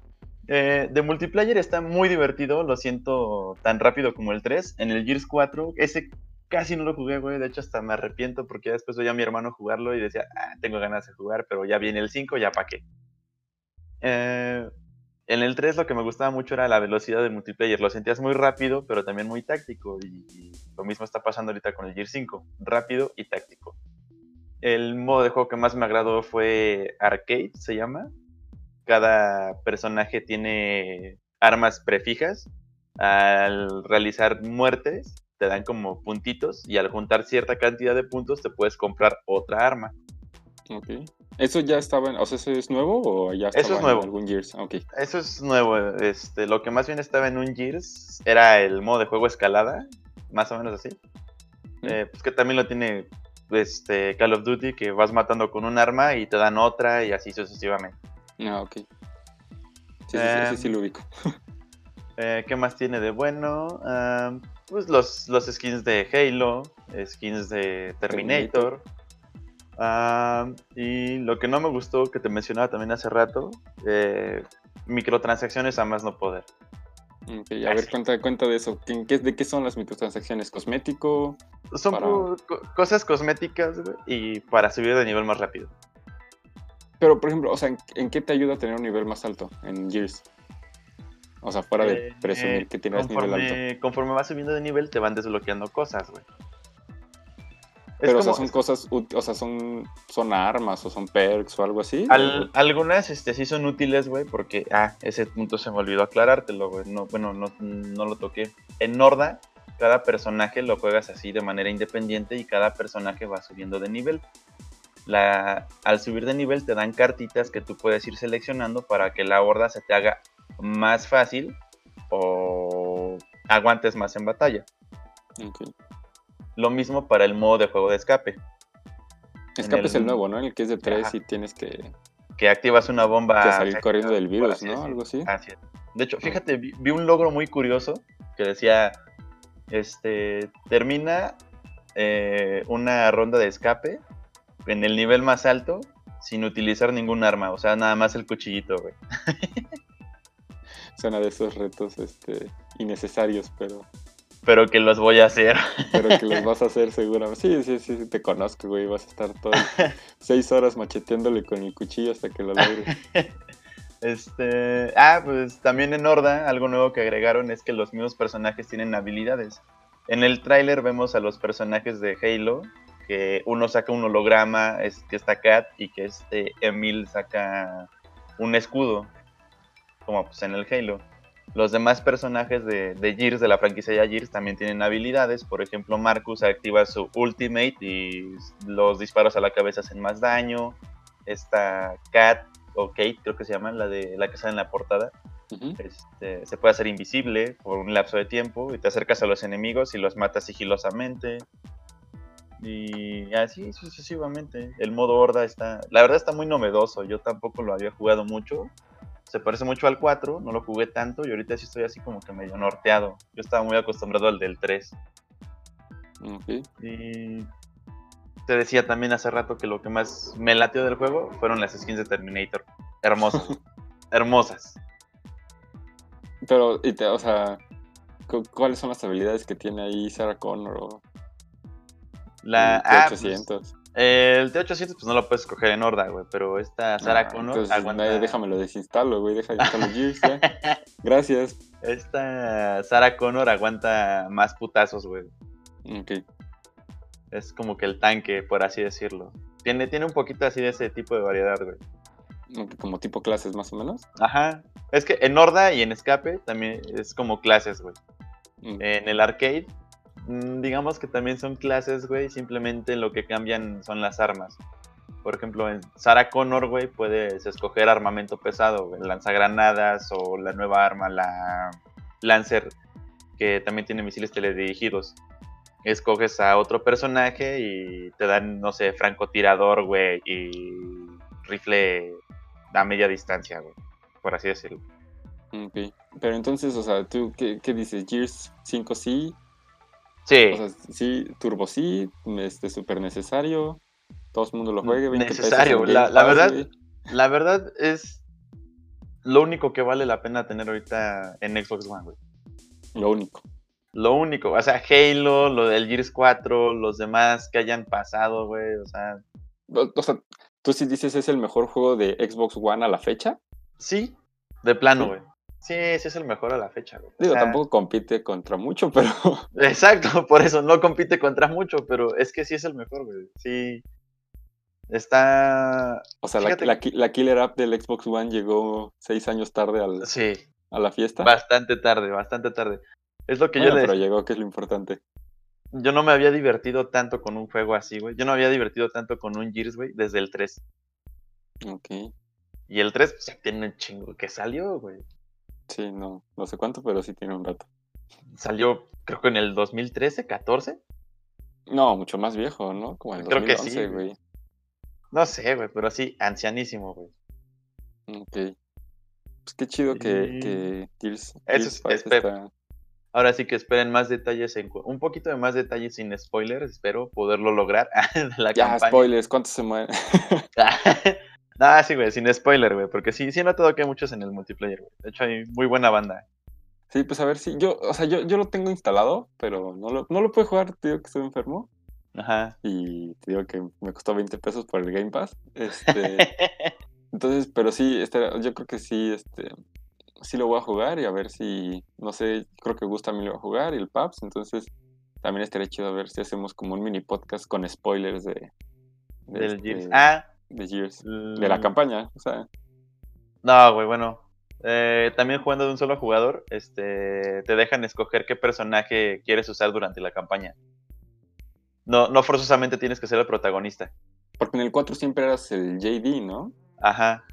Eh, de multiplayer está muy divertido, lo siento tan rápido como el 3. En el Gears 4, ese casi no lo jugué, güey. De hecho, hasta me arrepiento porque después veía a mi hermano jugarlo y decía, ah, tengo ganas de jugar, pero ya viene el 5, ya pa' qué. Eh, en el 3 lo que me gustaba mucho era la velocidad del multiplayer. Lo sentías muy rápido, pero también muy táctico. Y, lo mismo está pasando ahorita con el Gear 5. Rápido y táctico. El modo de juego que más me agradó fue Arcade, se llama. Cada personaje tiene armas prefijas. Al realizar muertes, te dan como puntitos. Y al juntar cierta cantidad de puntos, te puedes comprar otra arma. Ok. ¿Eso ya estaba, en, o sea, eso es nuevo o ya estaba eso es nuevo. en algún Gears? Okay. Eso es nuevo. Este, lo que más bien estaba en un Gears era el modo de juego escalada, más o menos así. Eh, pues que también lo tiene este, Call of Duty, que vas matando con un arma y te dan otra y así sucesivamente. Ah, ok. Sí, sí, sí, sí, lo ubico. Eh, ¿Qué más tiene de bueno? pues los, los skins de Halo, skins de Terminator y lo que no me gustó, que te mencionaba también hace rato, eh, microtransacciones a más no poder. a ver, cuenta, cuenta de eso. ¿De qué son las microtransacciones? ¿Cosmético? Son cosas cosméticas y para subir de nivel más rápido. Pero, por ejemplo, o sea, ¿en, qué te ayuda a tener un nivel más alto en Gears? O sea, fuera de eh, presumir que tienes nivel alto. Conforme vas subiendo de nivel, te van desbloqueando cosas, güey. Pero, o sea, son cosas, o sea, son, son armas o son perks o algo así. algunas, este, sí son útiles, güey, porque, ah, ese punto se me olvidó aclarártelo, güey. No, bueno, no, no lo toqué. En Norda, cada personaje lo juegas así de manera independiente y cada personaje va subiendo de nivel. La, al subir de nivel te dan cartitas que tú puedes ir seleccionando para que la horda se te haga más fácil o aguantes más en batalla. Okay. Lo mismo para el modo de juego de escape. Escape es el nuevo, ¿no? El que es de 3 y tienes que... Que activas una bomba... Que salir corriendo del virus, ¿no? Algo así. Así es. De hecho, fíjate, vi, un logro muy curioso que decía, este, termina eh, una ronda de escape en el nivel más alto sin utilizar ningún arma, o sea, nada más el cuchillito, güey. Suena de esos retos este, innecesarios, pero pero que los voy a hacer. Pero que los vas a hacer seguramente. Sí, sí, sí, te conozco, güey. Vas a estar todo seis horas macheteándole con el cuchillo hasta que lo logres. Este, ah, pues también en Horda, algo nuevo que agregaron es que los mismos personajes tienen habilidades. En el tráiler vemos a los personajes de Halo, que uno saca un holograma, es, que está Kat, y que este Emil saca un escudo, como pues en el Halo. los demás personajes de, de Gears, de la franquicia de Gears, también tienen habilidades. Por ejemplo, Marcus activa su Ultimate y los disparos a la cabeza hacen más daño. Esta Cat, o Kate, creo que se llama, la de la que sale en la portada, este, se puede hacer invisible por un lapso de tiempo y te acercas a los enemigos y los matas sigilosamente. Y así sucesivamente. El modo horda está, la verdad está muy novedoso. Yo tampoco lo había jugado mucho. Se parece mucho al 4, no lo jugué tanto y ahorita sí estoy así como que medio norteado. Yo estaba muy acostumbrado al del 3. Y te decía también hace rato que lo que más me latió del juego fueron las skins de Terminator. Hermosas. hermosas. Pero, y te, o sea, ¿cuáles son las habilidades que tiene ahí Sarah Connor o la T800? Pues, el T800 pues no lo puedes escoger en Horda, güey, pero esta Sarah ah, Connor entonces, aguanta... déjame lo desinstalo, güey, déjame instalar Gears, Gracias. Esta Sarah Connor aguanta más putazos, güey. Ok. Es como que el tanque, por así decirlo. Tiene, tiene un poquito así de ese tipo de variedad, güey. Como tipo clases más o menos. Ajá. Es que en Horda y en Escape también es como clases, güey. Mm. En el arcade, digamos que también son clases, güey. Simplemente lo que cambian son las armas. Por ejemplo, en Sarah Connor, güey, puedes escoger armamento pesado, lanzagranadas o la nueva arma, la Lancer, que también tiene misiles teledirigidos. Escoges a otro personaje y te dan, no sé, francotirador, güey, y rifle a media distancia, güey, por así decirlo. Pero entonces, o sea, ¿tú qué, dices? ¿Gears 5 sí? Sí. O sea, sí, Turbo sí, este, súper necesario, todo el mundo lo juegue. necesario, la, verdad, la verdad es lo único que vale la pena tener ahorita en Xbox One, güey. Lo único. Lo único, o sea, Halo, lo del Gears 4, los demás que hayan pasado, güey, o sea... O sea, ¿Tú sí dices es el mejor juego de Xbox One a la fecha? Sí, de plano, güey. Sí, sí es el mejor a la fecha, güey. Digo, tampoco compite contra mucho, pero. Exacto, por eso no compite contra mucho, pero es que sí es el mejor, güey. Sí. Está. O sea, la, killer app del Xbox One llegó seis años tarde al, sí. a la fiesta. Bastante tarde, bastante tarde. Es lo que yo le Pero llegó, que es lo importante yo no me había divertido tanto con un juego así, güey. Yo no había divertido tanto con un Gears, güey, desde el 3. Ok. Y el 3, pues ya tiene un chingo que salió, güey. Sí, no, no sé cuánto, pero sí tiene un rato. Salió, creo que en el 2013, 14. No, mucho más viejo, ¿no? Como el creo que sí, güey. No sé, güey, pero sí, ancianísimo, güey. Ok. Pues qué chido que, que Eso es, está... Ahora sí que esperen más detalles, en, un poquito de más detalles sin spoilers, espero poderlo lograr. la ya, spoilers, ¿cuántos se mueren? ah, sí, güey, sin spoiler, güey, porque sí, sí he notado que hay muchos en el multiplayer, güey. De hecho, hay muy buena banda. Sí, pues a ver si yo, o sea, yo, yo lo tengo instalado, pero no lo, no lo puedo jugar, te digo que estoy enfermo. Ajá. Y te digo que me costó 20 pesos por el Game Pass. Este, entonces, pero sí, este, yo creo que sí, este, sí lo voy a jugar y a ver si, no sé, creo que Gusta a mí lo va a jugar y el Paps, entonces también estaría chido a ver si hacemos como un mini podcast con spoilers de... Del este. Ah. De Gears. De la campaña, o sea. No, güey, bueno. Eh, también jugando de un solo jugador, este, te dejan escoger qué personaje quieres usar durante la campaña. No, no forzosamente tienes que ser el protagonista. Porque en el 4 siempre eras el JD, ¿no? Ajá.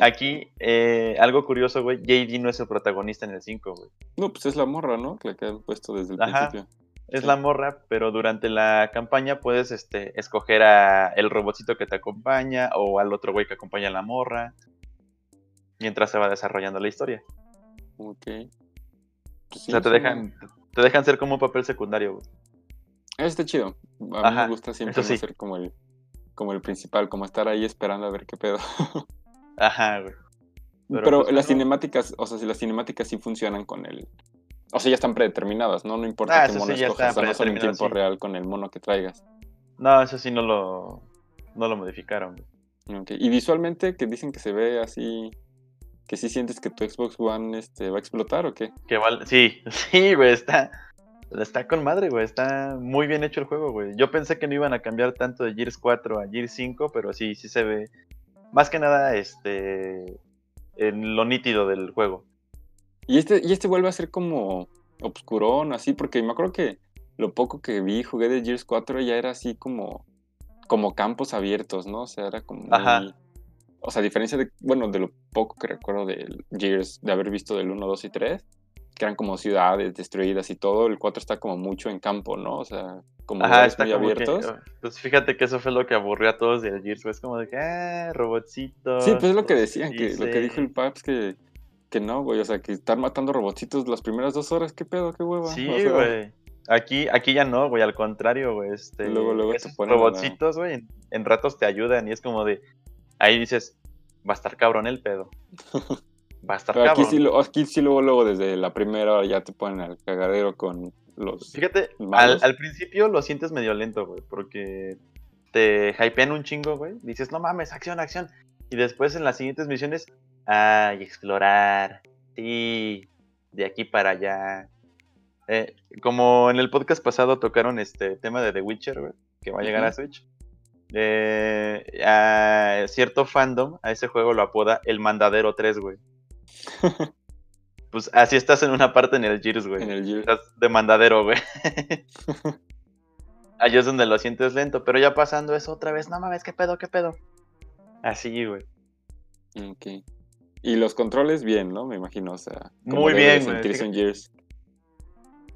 Aquí, eh, algo curioso, güey, JD no es el protagonista en el 5, güey. No, pues es la morra, ¿no? Que han puesto desde el principio. Es la morra, pero durante la campaña puedes este, escoger a el robotcito que te acompaña o al otro güey que acompaña a la morra. Mientras se va desarrollando la historia. Ok. Pues o sea, te dejan, te dejan ser como un papel secundario, güey. Está chido. A mí me gusta siempre ser como el, como el principal, como estar ahí esperando a ver qué pedo. Ajá, güey. Pero, pues, las cinemáticas, o sea, si las cinemáticas sí funcionan con el. O sea, ya están predeterminadas, ¿no? No importa ah, qué mono escojas, no son en tiempo real con el mono que traigas. No, eso sí no lo, no lo modificaron. Okay. Y visualmente, que dicen que se ve así, que sí sientes que tu Xbox One este, va a explotar o qué? Que vale, sí, sí, güey, está, está con madre, güey, está muy bien hecho el juego, güey. Yo pensé que no iban a cambiar tanto de Gears 4 a Gears 5, pero sí, sí se ve más que nada este en lo nítido del juego. Y este, y este vuelve a ser como obscurón, así, porque me acuerdo que lo poco que vi, jugué de Gears 4 ya era así como, como campos abiertos, ¿no? O sea, era como muy, O sea, a diferencia de, bueno, de lo poco que recuerdo de Gears, de haber visto del 1, 2 y 3, que eran como ciudades destruidas y todo, el 4 está como mucho en campo, ¿no? O sea, como Ajá, muy abiertos. pues fíjate que eso fue lo que aburrió a todos del Gears, es como de que, ah, robotcitos. Sí, pues es lo que decían, que lo que dijo el Paps, que, que no, güey, o sea, que están matando robotcitos las primeras dos horas, qué pedo, qué hueva. Sí, güey. Aquí, aquí ya no, güey, al contrario, güey. Este, luego, luego esos robotcitos, güey, en, ratos te ayudan y es como de. Ahí dices, va a estar cabrón el pedo. Va a estar cabrón. Aquí sí, aquí sí, luego, luego, desde la primera hora ya te ponen al cagadero con los. Fíjate, al, al, principio lo sientes medio lento, güey, porque te hypean un chingo, güey. Dices, no mames, acción, acción. Y después en las siguientes misiones, ay, explorar. Sí, de aquí para allá eh, como en el podcast pasado tocaron este tema de The Witcher, que va a llegar a Switch. Eh, a cierto fandom a ese juego lo apoda el Mandadero 3, güey. pues así estás en una parte en el Gears, güey. En el Gears. Estás de mandadero, güey. Allí es donde lo sientes lento, pero ya pasando eso otra vez, no mames, qué pedo, qué pedo. Así, güey. Ok. Y los controles bien, ¿no? Me imagino, o sea. Muy bien, güey. Gears.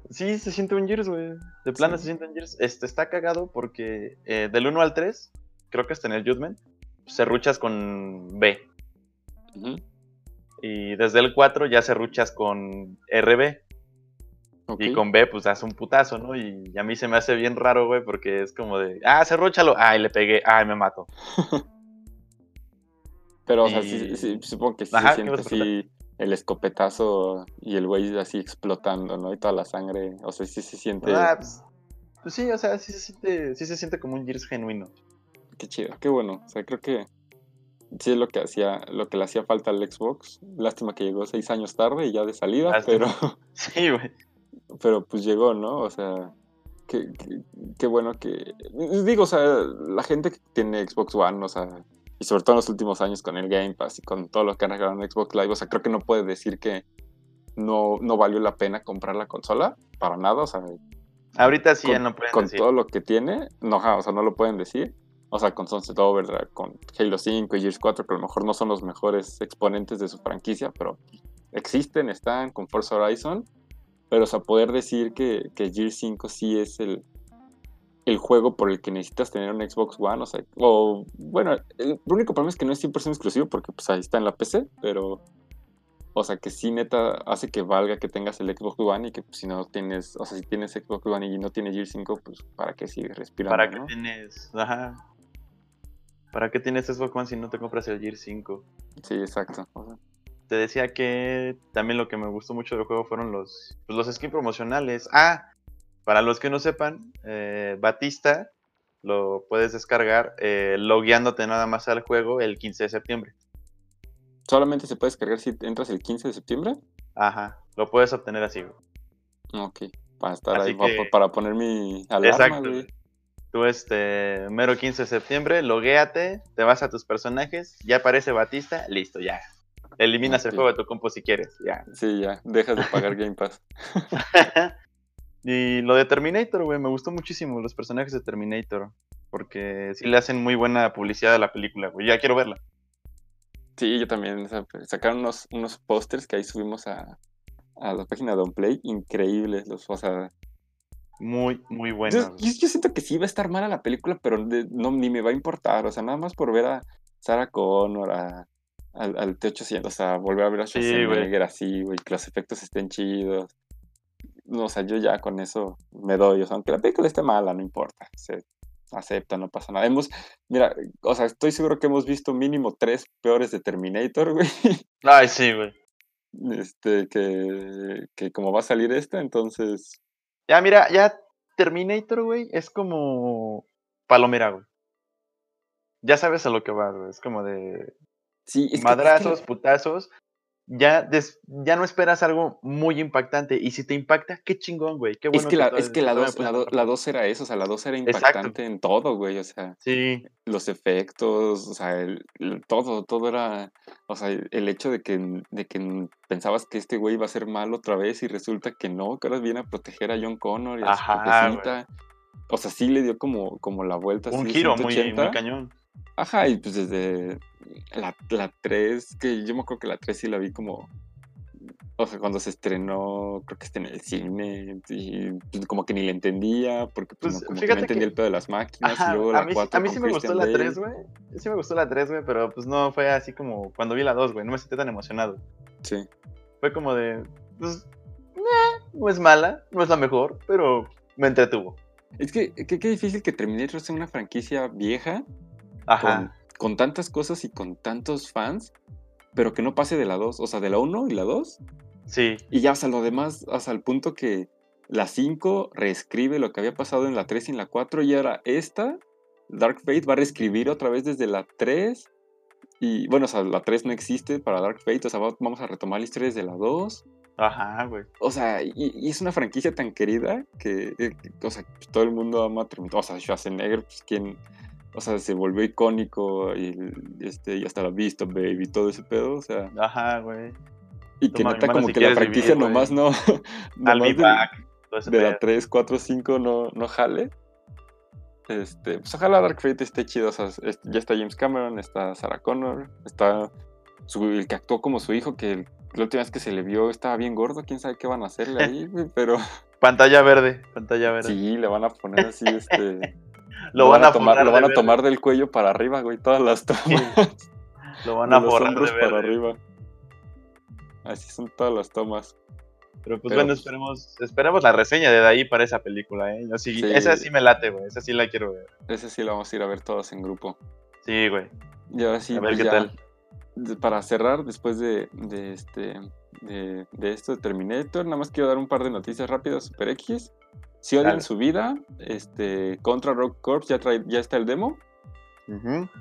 Sí, se siente un Gears, güey. De plano se siente un Gears. Este está cagado porque eh, del 1 al 3, creo que hasta en el Judgment, se ruchas con B. Y desde el 4 ya se ruchas con RB. Y con B, pues hace un putazo, ¿no? Y a mí se me hace bien raro, güey, porque es como de, ah, se rúchalo. Ay, le pegué, ay, me mato. Pero, o sea, sí, sí, supongo que sí se siente así el escopetazo y el güey así explotando, ¿no? Y toda la sangre, o sea, sí se siente... Ah, pues, pues, sí, o sea, sí se siente, sí se siente como un Gears genuino. Qué chido, qué bueno, o sea, creo que sí es lo que hacía, lo que le hacía falta al Xbox. Lástima que llegó seis años tarde y ya de salida, pero... Sí, güey. Pero pues llegó, ¿no? O sea, qué, qué bueno que... Digo, o sea, la gente que tiene Xbox One, o sea y sobre todo en los últimos años con el Game Pass y con todo lo que han regalado en Xbox Live, o sea, creo que no puede decir que no, no valió la pena comprar la consola, para nada, o sea... Ahorita sí ya no pueden Con todo lo que tiene, no, o sea, no lo pueden decir. O sea, con Sunset Overdrive, con Halo 5 y Gears 4, que a lo mejor no son los mejores exponentes de su franquicia, pero existen, están con Forza Horizon. Pero, o sea, poder decir que, que Gears 5 sí es el, el juego por el que necesitas tener un Xbox One, o sea, o bueno, el único problema es que no es 100% exclusivo porque pues ahí está en la PC, pero o sea, que sí neta hace que valga que tengas el Xbox One y que pues, si no tienes, o sea, si tienes Xbox One y no tienes Gear 5, pues para qué sigues respirando, ¿Para qué tienes? Ajá. ¿Para qué tienes Xbox One si no te compras el Gear 5? Sí, exacto. Te decía que también lo que me gustó mucho del juego fueron los, pues, los skins promocionales. Ah, para los que no sepan, eh, Batista lo puedes descargar eh, logueándote nada más al juego el 15 de septiembre. ¿Solamente se puede descargar si entras el 15 de septiembre? Ajá, lo puedes obtener así. Ok, para estar ahí, para poner mi alarma. Exacto. Tú, este, mero 15 de septiembre, loguéate, te vas a tus personajes, ya aparece Batista, listo, ya. Eliminas el juego de tu compo si quieres, ya. Sí, ya, dejas de pagar Game Pass. Y lo de Terminator, güey, me gustó muchísimo los personajes de Terminator. Porque sí le hacen muy buena publicidad a la película, güey. Ya quiero verla. Sí, yo también. sacaron unos, unos pósters que ahí subimos a, la página de Play. Increíbles, los, o sea. Muy, muy buenos. Yo, siento que sí va a estar mala la película, pero no, ni me va a importar. O sea, nada más por ver a Sarah Connor, a, al, al T-800, o sea, volver a ver a Schwarzenegger sí, así, güey, que los efectos estén chidos o sea, yo ya con eso me doy, o sea, aunque la película esté mala, no importa, se acepta, no pasa nada. Hemos, mira, o sea, estoy seguro que hemos visto mínimo tres peores de Terminator, güey. Ay, sí, güey. Este, que, que como va a salir esta, entonces... Ya, mira, ya Terminator, güey, es como Palomera, güey. Ya sabes a lo que va, güey, es como de... Sí, Madrazos, putazos, ya, ya no esperas algo muy impactante. Y si te impacta, qué chingón, güey. Qué bueno es que, la, es que la 2 la, dos era eso, o sea, la 2 era impactante en todo, güey. O sea, sí. los efectos, o sea, el, todo, todo era. O sea, el hecho de que, de que pensabas que este güey iba a ser mal otra vez y resulta que no, que ahora viene a proteger a John Connor y a Ajá, O sea, sí le dio como, como la vuelta. Un giro muy, muy cañón. Ajá, y pues desde la, la 3, que yo me acuerdo que la 3 sí la vi como. O sea, cuando se estrenó, creo que está en el cine, y pues, como que ni le entendía, porque pues, pues como que no entendía el pedo de las máquinas. y luego la a mí, 4 a mí sí me gustó la 3, güey. Sí me gustó la 3, güey, pero pues no fue así como cuando vi la 2, güey. No me sentí tan emocionado. Sí. Fue como de. Pues. no es mala, no es la mejor, pero me entretuvo. Es que qué difícil que Terminator sea una franquicia vieja. Ajá con tantas cosas y con tantos fans, pero que no pase de la 2, o sea, de la 1 y la 2. Sí. Y ya hasta lo demás, hasta el punto que la 5 reescribe lo que había pasado en la 3 y en la 4 y ahora esta, Dark Fate, va a reescribir otra vez desde la 3. Y bueno, o sea, la 3 no existe para Dark Fate, o sea, vamos a retomar la historia desde la 2. Ajá, güey. O sea, y, es una franquicia tan querida que, eh, o sea, todo el mundo ama O sea, Schwarzenegger, pues quien o sea, se volvió icónico y, este, y hasta la vista, baby, todo ese pedo, o sea. Ajá, güey. Y que nota como que la franquicia nomás no. nomás de, de la 3, 4, 5 no, no jale. Este, pues ojalá Dark Fate esté chido. O sea, ya está James Cameron, está Sarah Connor, está su, el que actuó como su hijo, que la última vez que se le vio estaba bien gordo. Quién sabe qué van a hacerle ahí, pero. Pantalla verde, pantalla verde. Sí, le van a poner así este. Lo, van, a tomar, lo van a tomar del cuello para arriba, güey, todas las tomas. Lo van a borrar de para arriba. Así son todas las tomas. Pero pues bueno, esperemos, esperemos la reseña de ahí para esa película, ¿eh? Esa sí me late, güey. Esa sí la quiero ver. Esa sí la vamos a ir a ver todos en grupo. Sí, güey. Y ahora sí, a ver pues qué tal. Para cerrar, después de, de este de, de, esto de Terminator, nada más quiero dar un par de noticias rápidas, Super X. Si odian su vida, este, contra Rock Corps ya, trae, ya está el demo.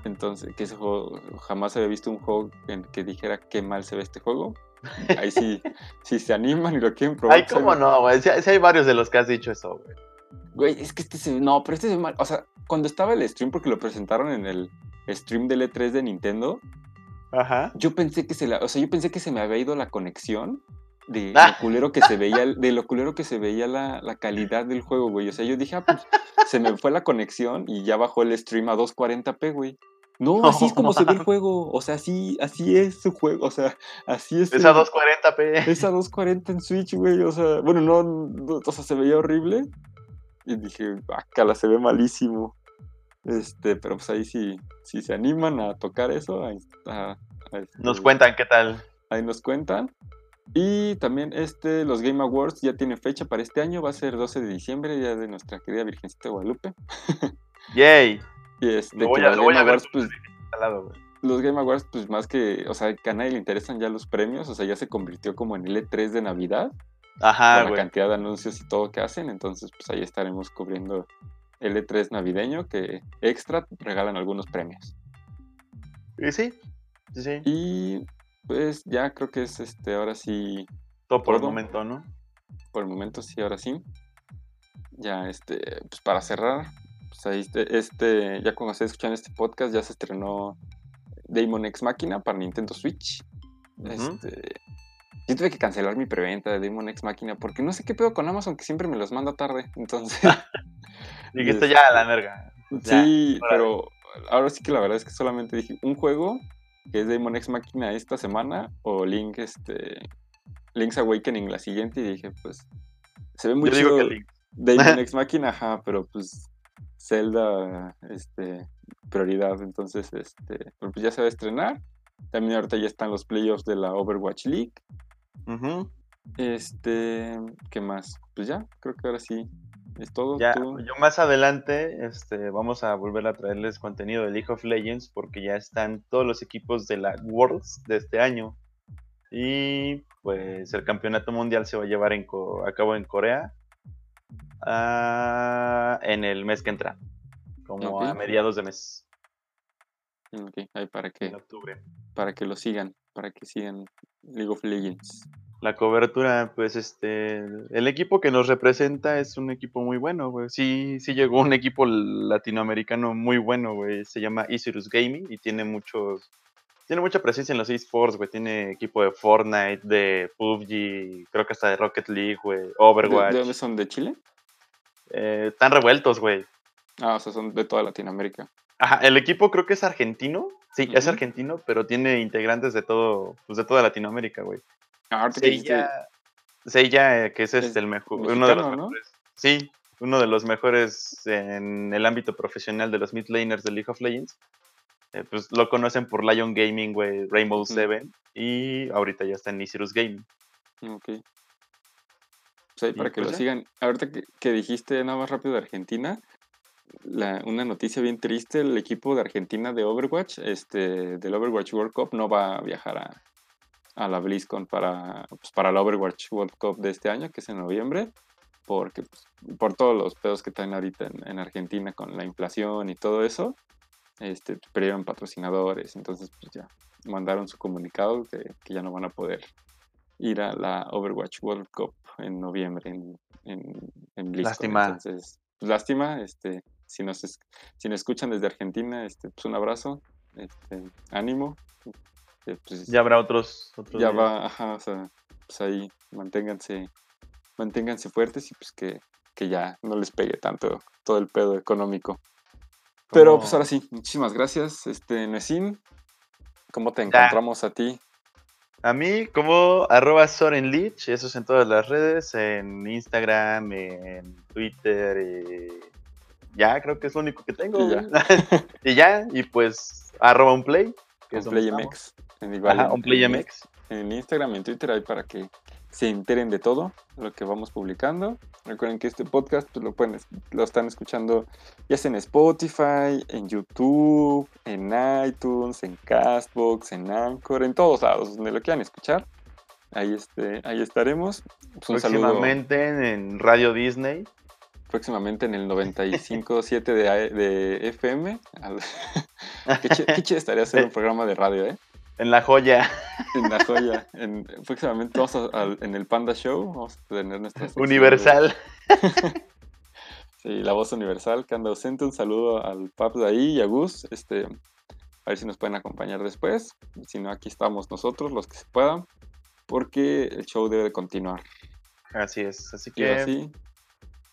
Entonces, que ese juego, jamás había visto un juego en que dijera qué mal se ve este juego. Ahí sí, si se animan y lo quieren probar. Ay, cómo no, güey. Si, hay varios de los que has dicho eso, güey. Güey, es que este se No, pero este se ve mal. O sea, cuando estaba el stream, porque lo presentaron en el stream del E3 de Nintendo. Ajá. Yo pensé que se la, o sea, yo pensé que se me había ido la conexión de lo culero que se veía, de lo culero que se veía la, la, calidad del juego, güey. O sea, yo dije, ah, pues se me fue la conexión y ya bajó el stream a 240p, güey. No, así es como se ve el juego. O sea, así, así es su juego. O sea, así es. Es a 240p. Es a 240 en Switch, güey. O sea, bueno, no, o sea, se veía horrible. Y dije, la se ve malísimo. Este, pero pues ahí sí, si se animan a tocar eso, ahí, nos este, cuentan qué tal. Ahí nos cuentan. Y también este, los Game Awards ya tienen fecha para este año, va a ser 12 de diciembre, ya de nuestra querida Virgencita Guadalupe. ¡Yay! y este, los Game Awards, pues, los Game Awards, pues más que, o sea, que a nadie le interesan ya los premios, o sea, ya se convirtió como en el E3 de Navidad. Ajá, con la cantidad de anuncios y todo que hacen, entonces pues ahí estaremos cubriendo el E3 navideño que extra regalan algunos premios. ¿Y sí? Sí, sí. Y pues ya creo que es este, ahora sí. Todo por el momento, ¿no? Por el momento sí, ahora sí. Ya, este, pues para cerrar, pues ahí este, este ya cuando se escuchan este podcast, ya se estrenó Demon X Máquina para Nintendo Switch. Este. Yo tuve que cancelar mi preventa de Demon X Máquina porque no sé qué pedo con Amazon que siempre me los manda tarde. Entonces. Dijiste ya a la verga. Sí, pero ahora sí que la verdad es que solamente dije un juego que es Demon X Máquina esta semana, o Link, este, Link's Awakening la siguiente, y dije, pues, se ve muy chido Demon X Máquina, ajá, pero pues Zelda, este, prioridad, entonces, este, pues ya se va a estrenar. También ahorita ya están los playoffs de la Overwatch League. Este, ¿qué más? Pues ya, creo que ahora sí es todo. Ya, yo más adelante este, vamos a volver a traerles contenido de League of Legends porque ya están todos los equipos de la Worlds de este año. Y pues el campeonato mundial se va a llevar en a cabo en Corea ah, en el mes que entra, como a mediados de mes. Ok, ahí para que, en octubre. para que lo sigan, para que sigan League of Legends. La cobertura, pues este, el equipo que nos representa es un equipo muy bueno, güey. Sí, sí llegó un equipo latinoamericano muy bueno, güey. Se llama Isirus Gaming y tiene muchos, tiene mucha presencia en los esports, güey. Tiene equipo de Fortnite, de PUBG, creo que hasta de Rocket League, güey. Overwatch. ¿De, dónde son? ¿De Chile? Eh, están revueltos, güey. Ah, o sea, son de toda Latinoamérica. Ajá, el equipo creo que es argentino. Sí, es argentino, pero tiene integrantes de todo, pues de toda Latinoamérica, güey. Ah, Seiya, eh, que ese es, el mejor, uno de los mejores. Sí, uno de los mejores en el ámbito profesional de los mid laners de League of Legends. Eh, pues lo conocen por Lion Gaming, güey, Rainbow Seven, y ahorita ya está en Isirus Gaming. Ok. Pues para que lo pues sigan. Ahorita que, dijiste nada más rápido de Argentina, una noticia bien triste, el equipo de Argentina de Overwatch, este, del Overwatch World Cup, no va a viajar a, a la BlizzCon para, pues, para la Overwatch World Cup de este año, que es en noviembre, porque pues, por todos los pedos que están ahorita en, Argentina con la inflación y todo eso, este, perdieron patrocinadores, entonces pues ya mandaron su comunicado que, ya no van a poder ir a la Overwatch World Cup en noviembre en, en, BlizzCon. Lástima. Entonces, lástima, este, si nos, si nos escuchan desde Argentina, este, pues un abrazo, este, ánimo, pues, ya habrá otros. ya va, ajá, o sea, pues ahí manténganse, manténganse fuertes y pues que, que ya no les pegue tanto todo el pedo económico. Pero pues ahora sí, muchísimas gracias, este Nesin. ¿Cómo te encontramos a ti? A mí como arroba Sorenlich, eso es en todas las redes, en Instagram, en Twitter, y ya creo que es lo único que tengo. Y ya, y, ya, y pues arroba un play. Que un play MX. En, en, En Instagram, en Twitter, ahí para que se enteren de todo lo que vamos publicando. Recuerden que este podcast pues, lo, pueden, lo están escuchando ya sea en Spotify, en YouTube, en iTunes, en Castbox, en Anchor, en todos lados donde lo quieran escuchar. Ahí, este, ahí estaremos. Pues, próximamente en Radio Disney. Próximamente en el 95.7 de, de FM. qué, qué estaría hacer un programa de radio, ¿eh? En la joya. En la joya. En, próximamente vamos en el Panda Show. Vamos a tener nuestra. Universal. sí, la voz universal que anda ausente. Un saludo al Pap de ahí y a Gus. Este, a ver si nos pueden acompañar después. Si no, aquí estamos nosotros, los que se puedan. Porque el show debe de continuar. Así es. Así que. Así,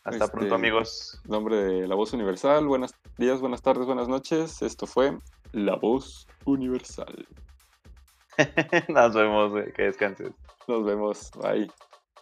hasta pronto, este, amigos. Nombre de La Voz Universal. Buenos días, buenas tardes, buenas noches. Esto fue La Voz Universal. Nos vemos, que descanses. Nos vemos, bye.